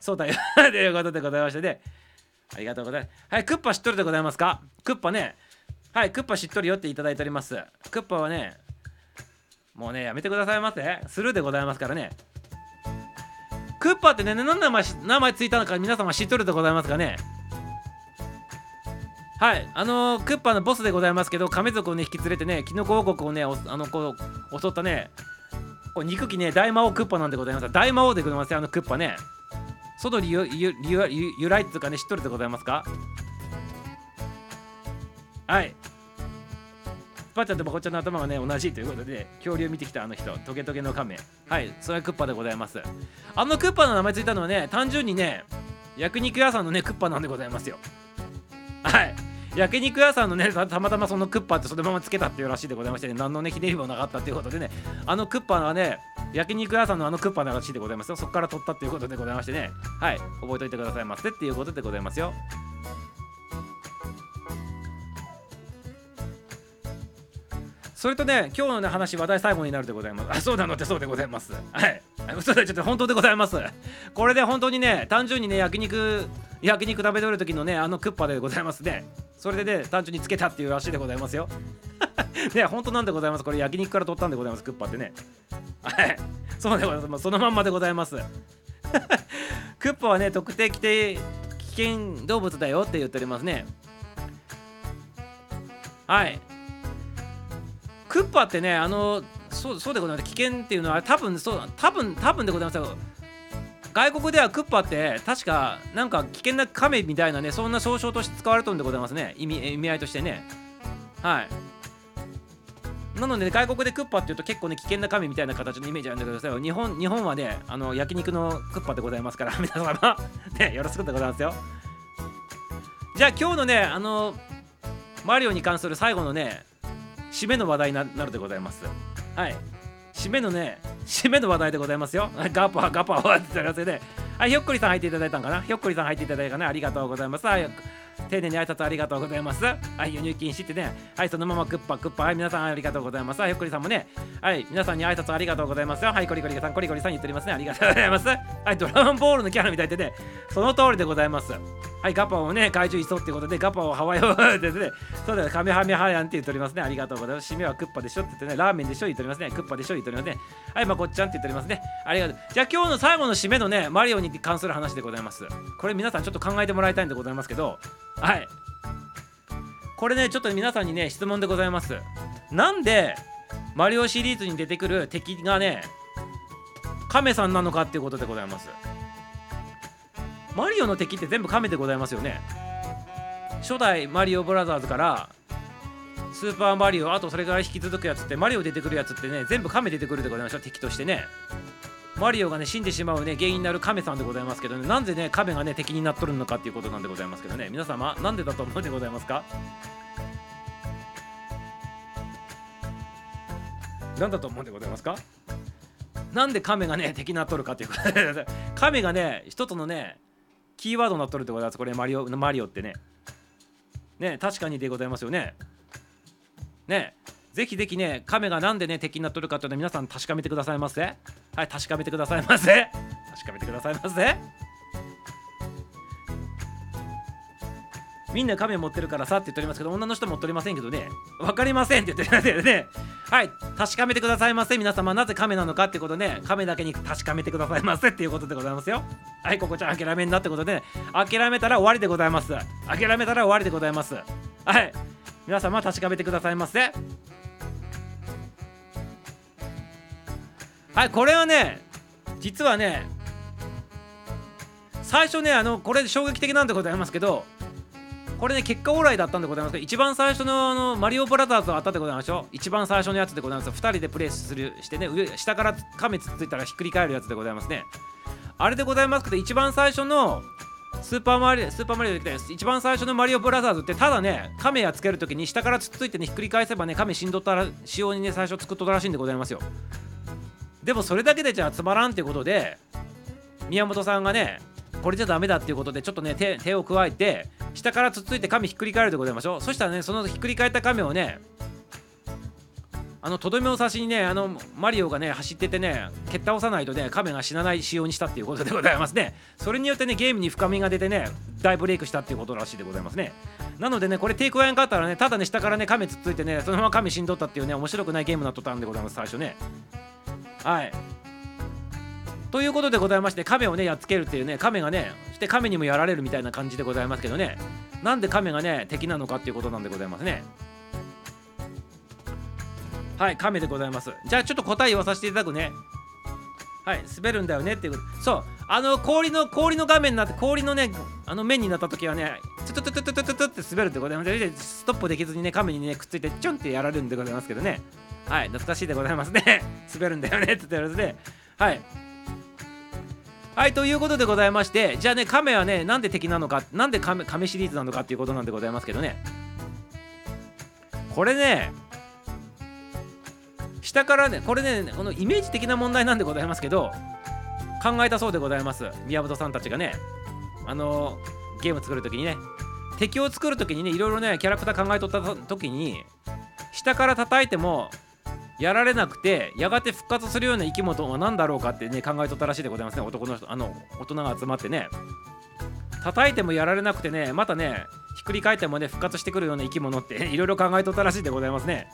そうだよ ということでございましてね。ありがとうございます。はい、クッパ知っとるでございますか？クッパね、はい、クッパ知っとるよっていただいております。クッパはね、もうね、やめてくださいませ。スルーでございますからね。クッパってね、何名前名前ついたのか皆様知っとるでございますかね？はい、あのー、クッパのボスでございますけど、亀族をね、引き連れてね、キノコ王国をね、あの、こう、襲ったね、こう憎きね、大魔王クッパなんでございます。大魔王でございますよ、あのクッパね。その由由来っていうかね知っとるでございますか？はい。ばあちゃんとまこちゃんの頭がね同じということで恐竜見てきたあの人。トゲトゲの亀。はい。それはクッパでございます。あのクッパの名前ついたのはね単純にね焼肉屋さんのねクッパなんでございますよ。はい。焼肉屋さんのねたまたまそのクッパってそのままつけたっていうらしいでございましてね何のねひねりもなかったっていうことでね。あのクッパはね焼肉屋さんのあのクッパならしいでございますよ。そこから取ったっていうことでございましてね。はい。覚えといてくださいませっていうことでございますよ。それとね、今日のね、話、話題最後になるでございます。あ、そうなのってそうでございます。はい。嘘でちょっと本当でございます。これで本当にね、単純にね、焼肉、焼肉食べとる時のね、あのクッパでございますね。それでね、単純につけたっていうらしいでございますよ。ね、本当なんでございます？これ焼肉から取ったんでございます、クッパってね。はい。そうでございます。そのまんまでございます。クッパはね、特定規定危険動物だよって言っておりますね。はい。クッパってねあのそうそうでございます。危険っていうのは多分そう多分多分でございますよ。外国ではクッパって確かなんか危険な亀みたいなねそんな総称として使われてるんでございますね。意味意味合いとしてね。はい。なので、ね、外国でクッパっていうと結構ね危険な亀みたいな形のイメージあるんだけどさ日本日本はねあの焼肉のクッパでございますから 皆様。ねよろしくでございますよ。じゃあ今日のねあのマリオに関する最後のね締めの話題になるでございますはい締めのね締めの話題でございますよ ガパガパはって言ったらではいひょっこりさん入っていただいたんかな？ひょっこりさん入っていただいたかな？ありがとうございますはい丁寧に挨拶ありがとうございます。はい、輸入禁止ってね。はい、そのままクッパクッパ。はい、皆さんありがとうございます。はい、ひょっこりさんもね。はい、皆さんに挨拶ありがとうございますよ。はい、コリコリさん、コリコリさん言っておりますね。ありがとうございます。はい、ドラゴンボールのキャラみたいでね。その通りでございます。はい、ガパオをね、怪獣いそうってことで、ガパオハワイを ですね、そうだよ、カメハメハヤンって言っておりますね。ありがとうございます。締めはクッパでしょって言ってね、ラーメンでしょ言っておりますね。クッパでしょ言っておりますね。はい、まこっちゃんって言っておりますね。ありがとう。じゃあ今日の最後の締めのね、マリオに関する話でございます。これ皆さんちょっと考えてもらいたいんでございますけど、はい。これね、ちょっと皆さんにね、質問でございます。なんで、マリオシリーズに出てくる敵がね、カメさんなのかっていうことでございます。マリオの敵って全部カメでございますよね。初代マリオブラザーズからスーパーマリオあとそれから引き続くやつってマリオ出てくるやつってね全部亀出てくるでございましょ敵としてね。マリオがね死んでしまうね原因になる亀さんでございますけどね。なんでね亀がね敵になっとるのかっていうことなんでございますけどね。皆様なんでだと思うんでございますか？何だと思うんでございますか？なんで亀がね敵になっとるかっていうことで亀がね一つのねキーワードになっとるってことですこれマリオマリオってね。ね確かにでございますよね。ねぜひぜひね亀がなんでね敵になっとるかっていうのは皆さん確かめてくださいませ。はい確かめてくださいませ。確かめてくださいませ。みんな亀持ってるからさって言っておりますけど女の人持っておりませんけどね。分かりませんって言ってますよね。はい。確かめてくださいませ皆様なぜ亀なのかってことね。亀だけに確かめてくださいませっていうことでございますよ。はいここちゃん諦めんなってことで、ね、諦めたら終わりでございます。諦めたら終わりでございます。はい。皆様確かめてくださいませ。はいこれはね実はね最初ねあのこれ衝撃的なんでございますけどこれね結果オーライだったんでございます。けど一番最初のあのマリオブラザーズはあったでございましょう一番最初のやつでございます。2人でプレイするしてね。上下から亀つついたらひっくり返るやつでございますね。あれでございますけど一番最初のスーパーマリオスーパーマリオで一番最初のマリオブラザーズってただね亀やつけるときに下からつっついてねひっくり返せばね亀死んどったら仕様にね最初作っとったらしいんでございますよ。でもそれだけでじゃあつまらんってことで宮本さんがねこれじゃダメだっていうことでちょっとね手を加えて下からつっついて亀ひっくり返るでございましょう。そしたらねそのひっくり返った亀をねあのとどめを刺しにねあのマリオがね走っててね蹴っ倒さないとね亀が死なない仕様にしたっていうことでございますね。それによってねゲームに深みが出てね大ブレイクしたっていうことらしいでございますね。なのでねこれ手加えんかったらねただね下からね亀つっついてねそのまま亀死んどったっていうね面白くないゲームになっとったんでございます最初ね。はい。ということでございまして亀をねやっつけるっていうね亀がねそして亀にもやられるみたいな感じでございますけどね。なんで亀がね敵なのかっていうことなんでございますね。はい亀でございます。じゃあちょっと答え言わさせていただくね。はい滑るんだよねっていうこと。そうあの氷の氷の画面になって氷のねあの面になった時はねトゥトゥトゥトゥトゥトゥって滑るってございます。ストップできずにね亀にねくっついてチョンってやられるんでございますけどね。はい懐かしいでございますね。滑るんだよねって言ってますね。はい。はいということでございましてじゃあね亀はねなんで敵なのかなんで亀亀シリーズなのかっていうことなんでございますけどね。これね下からねこれねこのイメージ的な問題なんでございますけど考えたそうでございます宮本さんたちがね。あのゲーム作る時にね敵を作る時にねいろいろねキャラクター考えとった時に下から叩いてもやられなくてやがて復活するような生き物は何だろうかってね考えとったらしいでございますね。男の人あの大人が集まってね。叩いてもやられなくてねまたねひっくり返ってもね復活してくるような生き物って いろいろ考えとったらしいでございますね。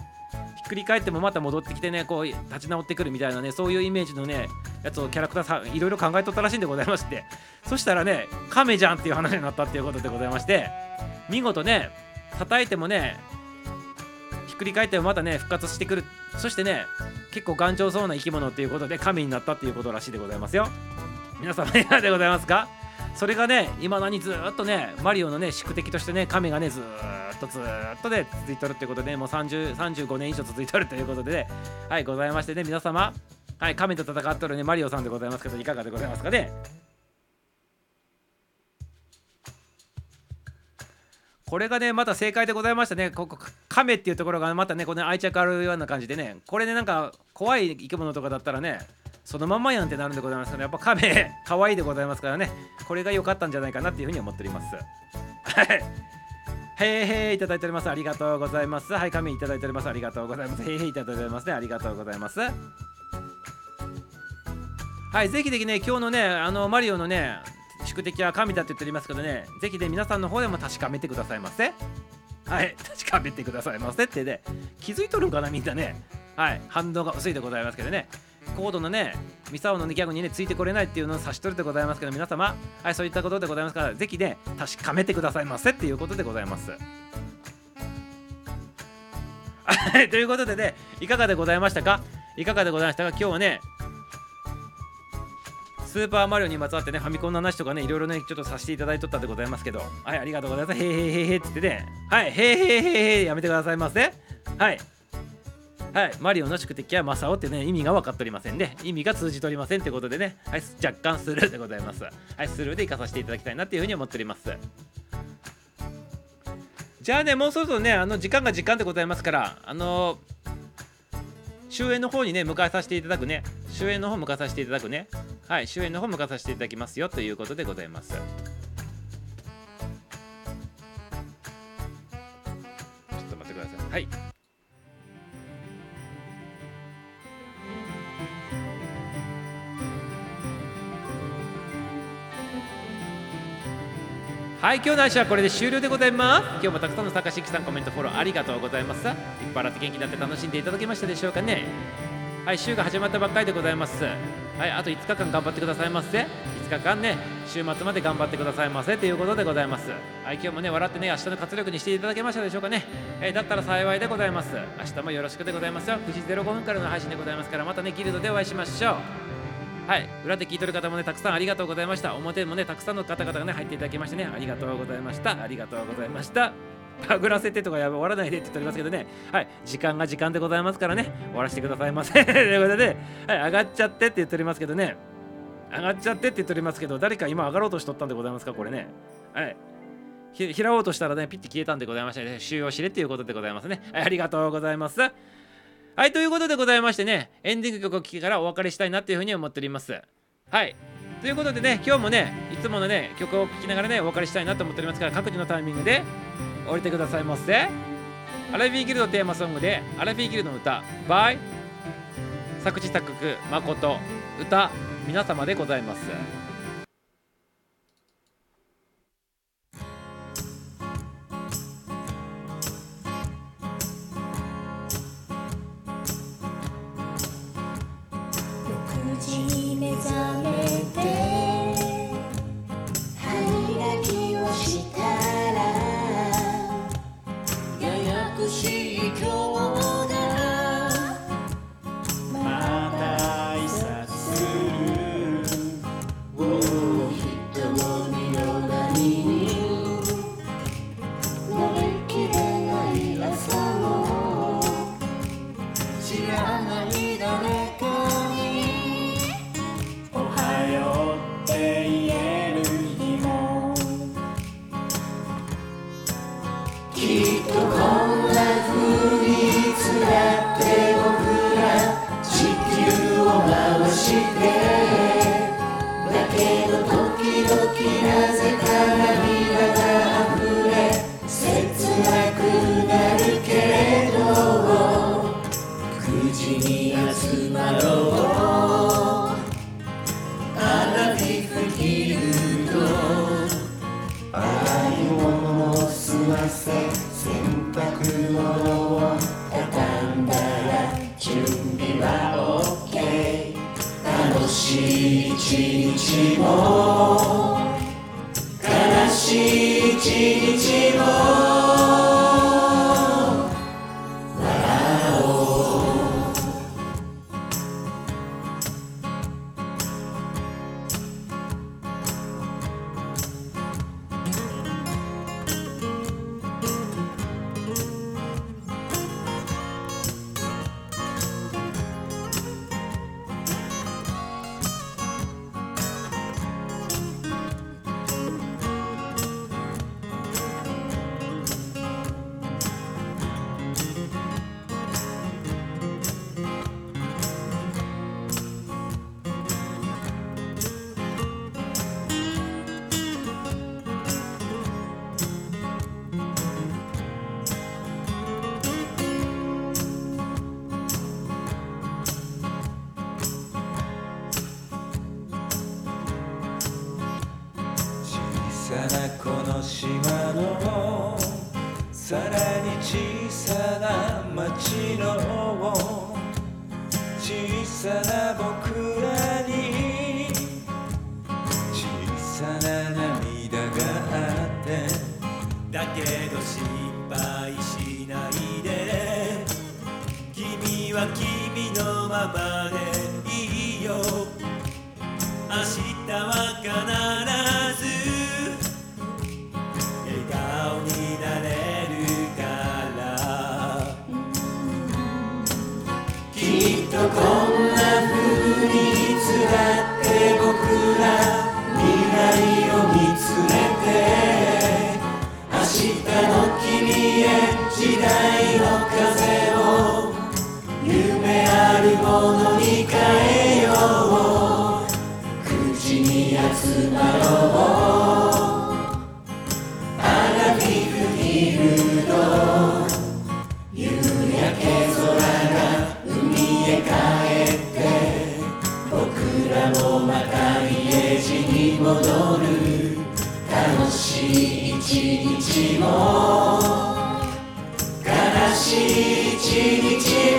ひっくり返ってもまた戻ってきてねこう立ち直ってくるみたいなねそういうイメージのねやつをキャラクターさんいろいろ考えとったらしいんでございまして。そしたらね亀じゃんっていう話になったっていうことでございまして。見事ね叩いてもねひっくり返ってもまたね復活してくる。そしてね結構頑丈そうな生き物っていうことで亀になったっていうことらしいでございますよ。皆様いかがでございますか？それがねいまだにずっとねマリオのね宿敵としてね亀がねずっとずっとね続いとるってことでもう30 35年以上続いとるということで、ね、はいございましてね皆様。はい亀と戦っとるねマリオさんでございますけどいかがでございますかね？これがねまた正解でございましたね。ここ亀っていうところがまたねこの愛着あるような感じでね。これねなんか怖い生き物とかだったらねそのまんまやんってなるんでございますけど、やっぱ亀 可愛いでございますからね。これが良かったんじゃないかなっていうふうに思っております。はい。へいへいいただいております。ありがとうございます。はい亀いただいております。ありがとうございます。へいへいいただいておりますね。ありがとうございます。はいぜひぜひね今日のねあのマリオのね宿敵は神だって言っておりますけどね。ぜひね皆さんの方でも確かめてくださいませ。はい。確かめてくださいませってね。気づいとるんかなみんなね。はい。反応が薄いでございますけどね。高度のねミサオの、ね、ギャグにねついてこれないっていうのを指しとるでございますけど皆様。はいそういったことでございますからぜひね確かめてくださいませっていうことでございます。はい。ということでねいかがでございましたか？いかがでございましたか？今日はねスーパーマリオにまつわってね、ファミコンの話とかね、いろいろね、ちょっとさせていただいとったでございますけど、はい、ありがとうございます。へーへーへへーって言ってね、はい、へーへーへーへーやめてくださいませ。はい。はい、マリオの宿敵はマサオってね、意味が分かっておりませんね。意味が通じておりませんってことでね、はい、若干スルーでございます。はい、スルーで行かさせていただきたいなっていうふうに思っております。じゃあね、もうそろそろね、あの時間が時間でございますから、あの終焉の方にね、迎えさせていただくね、終焉の方向かさせていただくね、はい、終焉の方向かさせていただきますよということでございます。ちょっと待ってください。はい。はい、今日の話はこれで終了でございます。今日もたくさんの坂敷さんコメントフォローありがとうございます。いっぱいあって元気になって楽しんでいただけましたでしょうかね。はい、週が始まったばっかりでございます。はい、あと5日間頑張ってくださいませ。5日間ね、週末まで頑張ってくださいませということでございます。はい、今日もね、笑ってね、明日の活力にしていただけましたでしょうかね。えー、だったら幸いでございます。明日もよろしくでございますよ。9時05分からの配信でございますから、またね、ギルドでお会いしましょう。はい、裏で聞いてる方もね、たくさんありがとうございました。表もね、たくさんの方々がね、入っていただきましてね、ありがとうございました。ありがとうございました。パグらせてとかやば終わらないでって言っておりますけどね、はい、時間が時間でございますからね、終わらせてくださいませ。ということで、はい、上がっちゃってって言っておりますけどね、上がっちゃってって言っておりますけど、誰か今上がろうとしとったんでございますか、これね。はい。ひらおうとしたらね、ピッて消えたんでございましてね、収容しれっていうことでございますね。はい、ありがとうございます。はい、ということでございましてね、エンディング曲を聴きからお別れしたいなっていうふうに思っております。はい。ということでね今日もねいつものね曲を聴きながらねお別れしたいなと思っておりますから各自のタイミングで降りてくださいませ。アラフィーギルドテーマソングでアラフィーギルドの歌 by 作詞作曲誠。歌皆様でございます。さなこの島のさらに小さな町の小さな僕らに小さな涙があってだけど心配しないで君は君のまま楽しい一日も。悲しい一日も。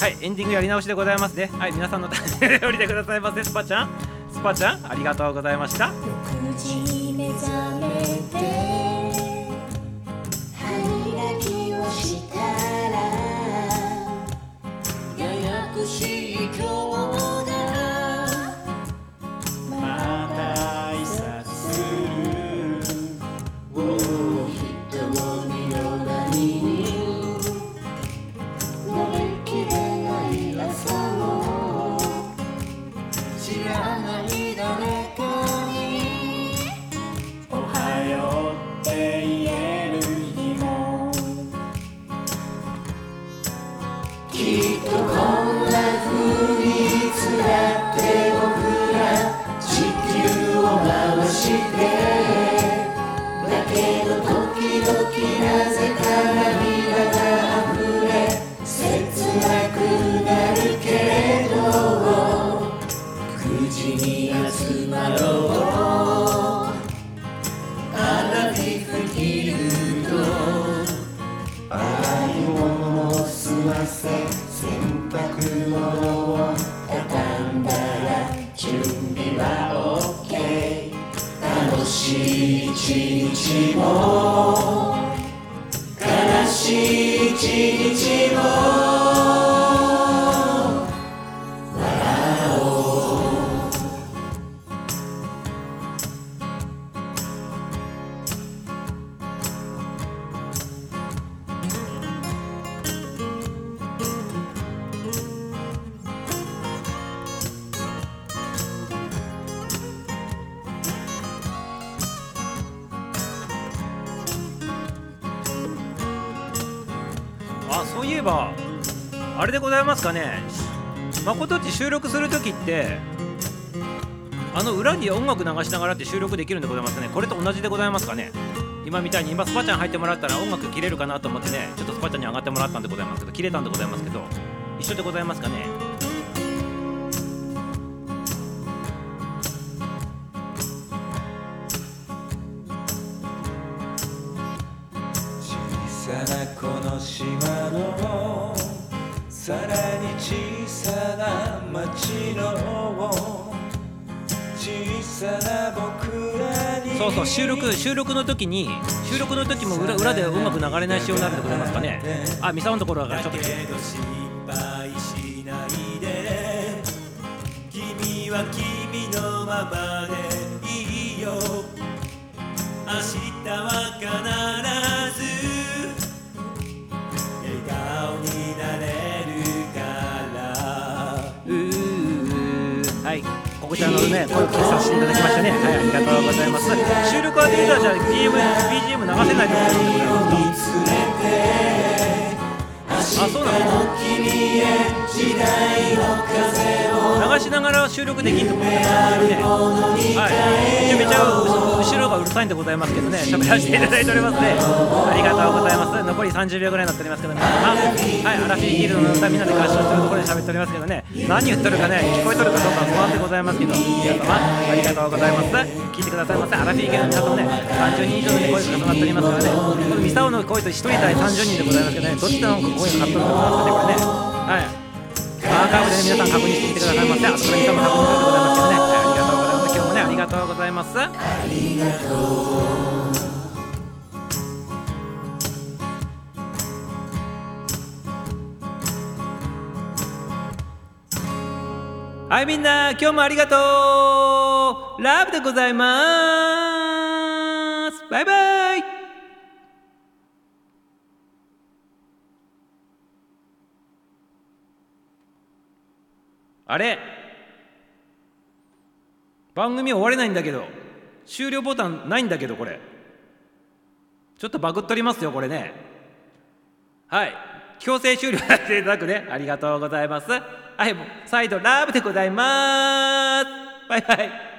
はいエンディングやり直しでございますね。はい皆さんの誕生日で降りてくださいませ。スパちゃん？スパちゃん？ありがとうござざいました。てあの裏に音楽流しながらって収録できるんでございますね。これと同じでございますかね。今みたいに今スパちゃん入ってもらったら音楽切れるかなと思ってねちょっとスパちゃんに上がってもらったんでございますけど切れたんでございますけど一緒でございますかね。な町の小さな僕らにそうそう収録収録の時に収録の時も裏裏で音楽流れない仕様になるんでございますかね。あミサオのところだからちょっとけど心配しないで。君は君のままでいいよ。明日は必ね声を消させていただきましたね。はいありがとうございます。収録はできたらじゃあ BGM, 流せないと思うんでございますかあそうなの流しながら収録できんってことで。すねはい。一応めちゃ後ろがうるさいんでございますけどね。喋らせていただいておりますねありがとうございます。残り30秒ぐらいになっておりますけど皆様はい。アラフィーギルドの歌みんなで合唱してるところで喋っておりますけどね。何言っとるかね。聞こえとるかどうか不安でございますけど。皆様ありがとうございます。聞いてくださいませ。アラフィーギルドの方もね。30人以上で声が重なっておりますからね。このミサオの声と1人対30人でございますけどね。どっちの声がかかっとるかわかんないですかねこれね。はい。アーカイブで、ね、皆さん確認してみてくださいませ。あとから皆さんも確認するでございますけどね。はい、ありがとうございます。今日もね、ありがとうございます。はい、みんな、今日もありがとうラブでございますバイバイあれ？番組終われないんだけど。終了ボタンないんだけどこれ。ちょっとバグっとりますよこれね。はい。強制終了させていただくね。ありがとうございます。はいもう再度ラブでございます。バイバイ。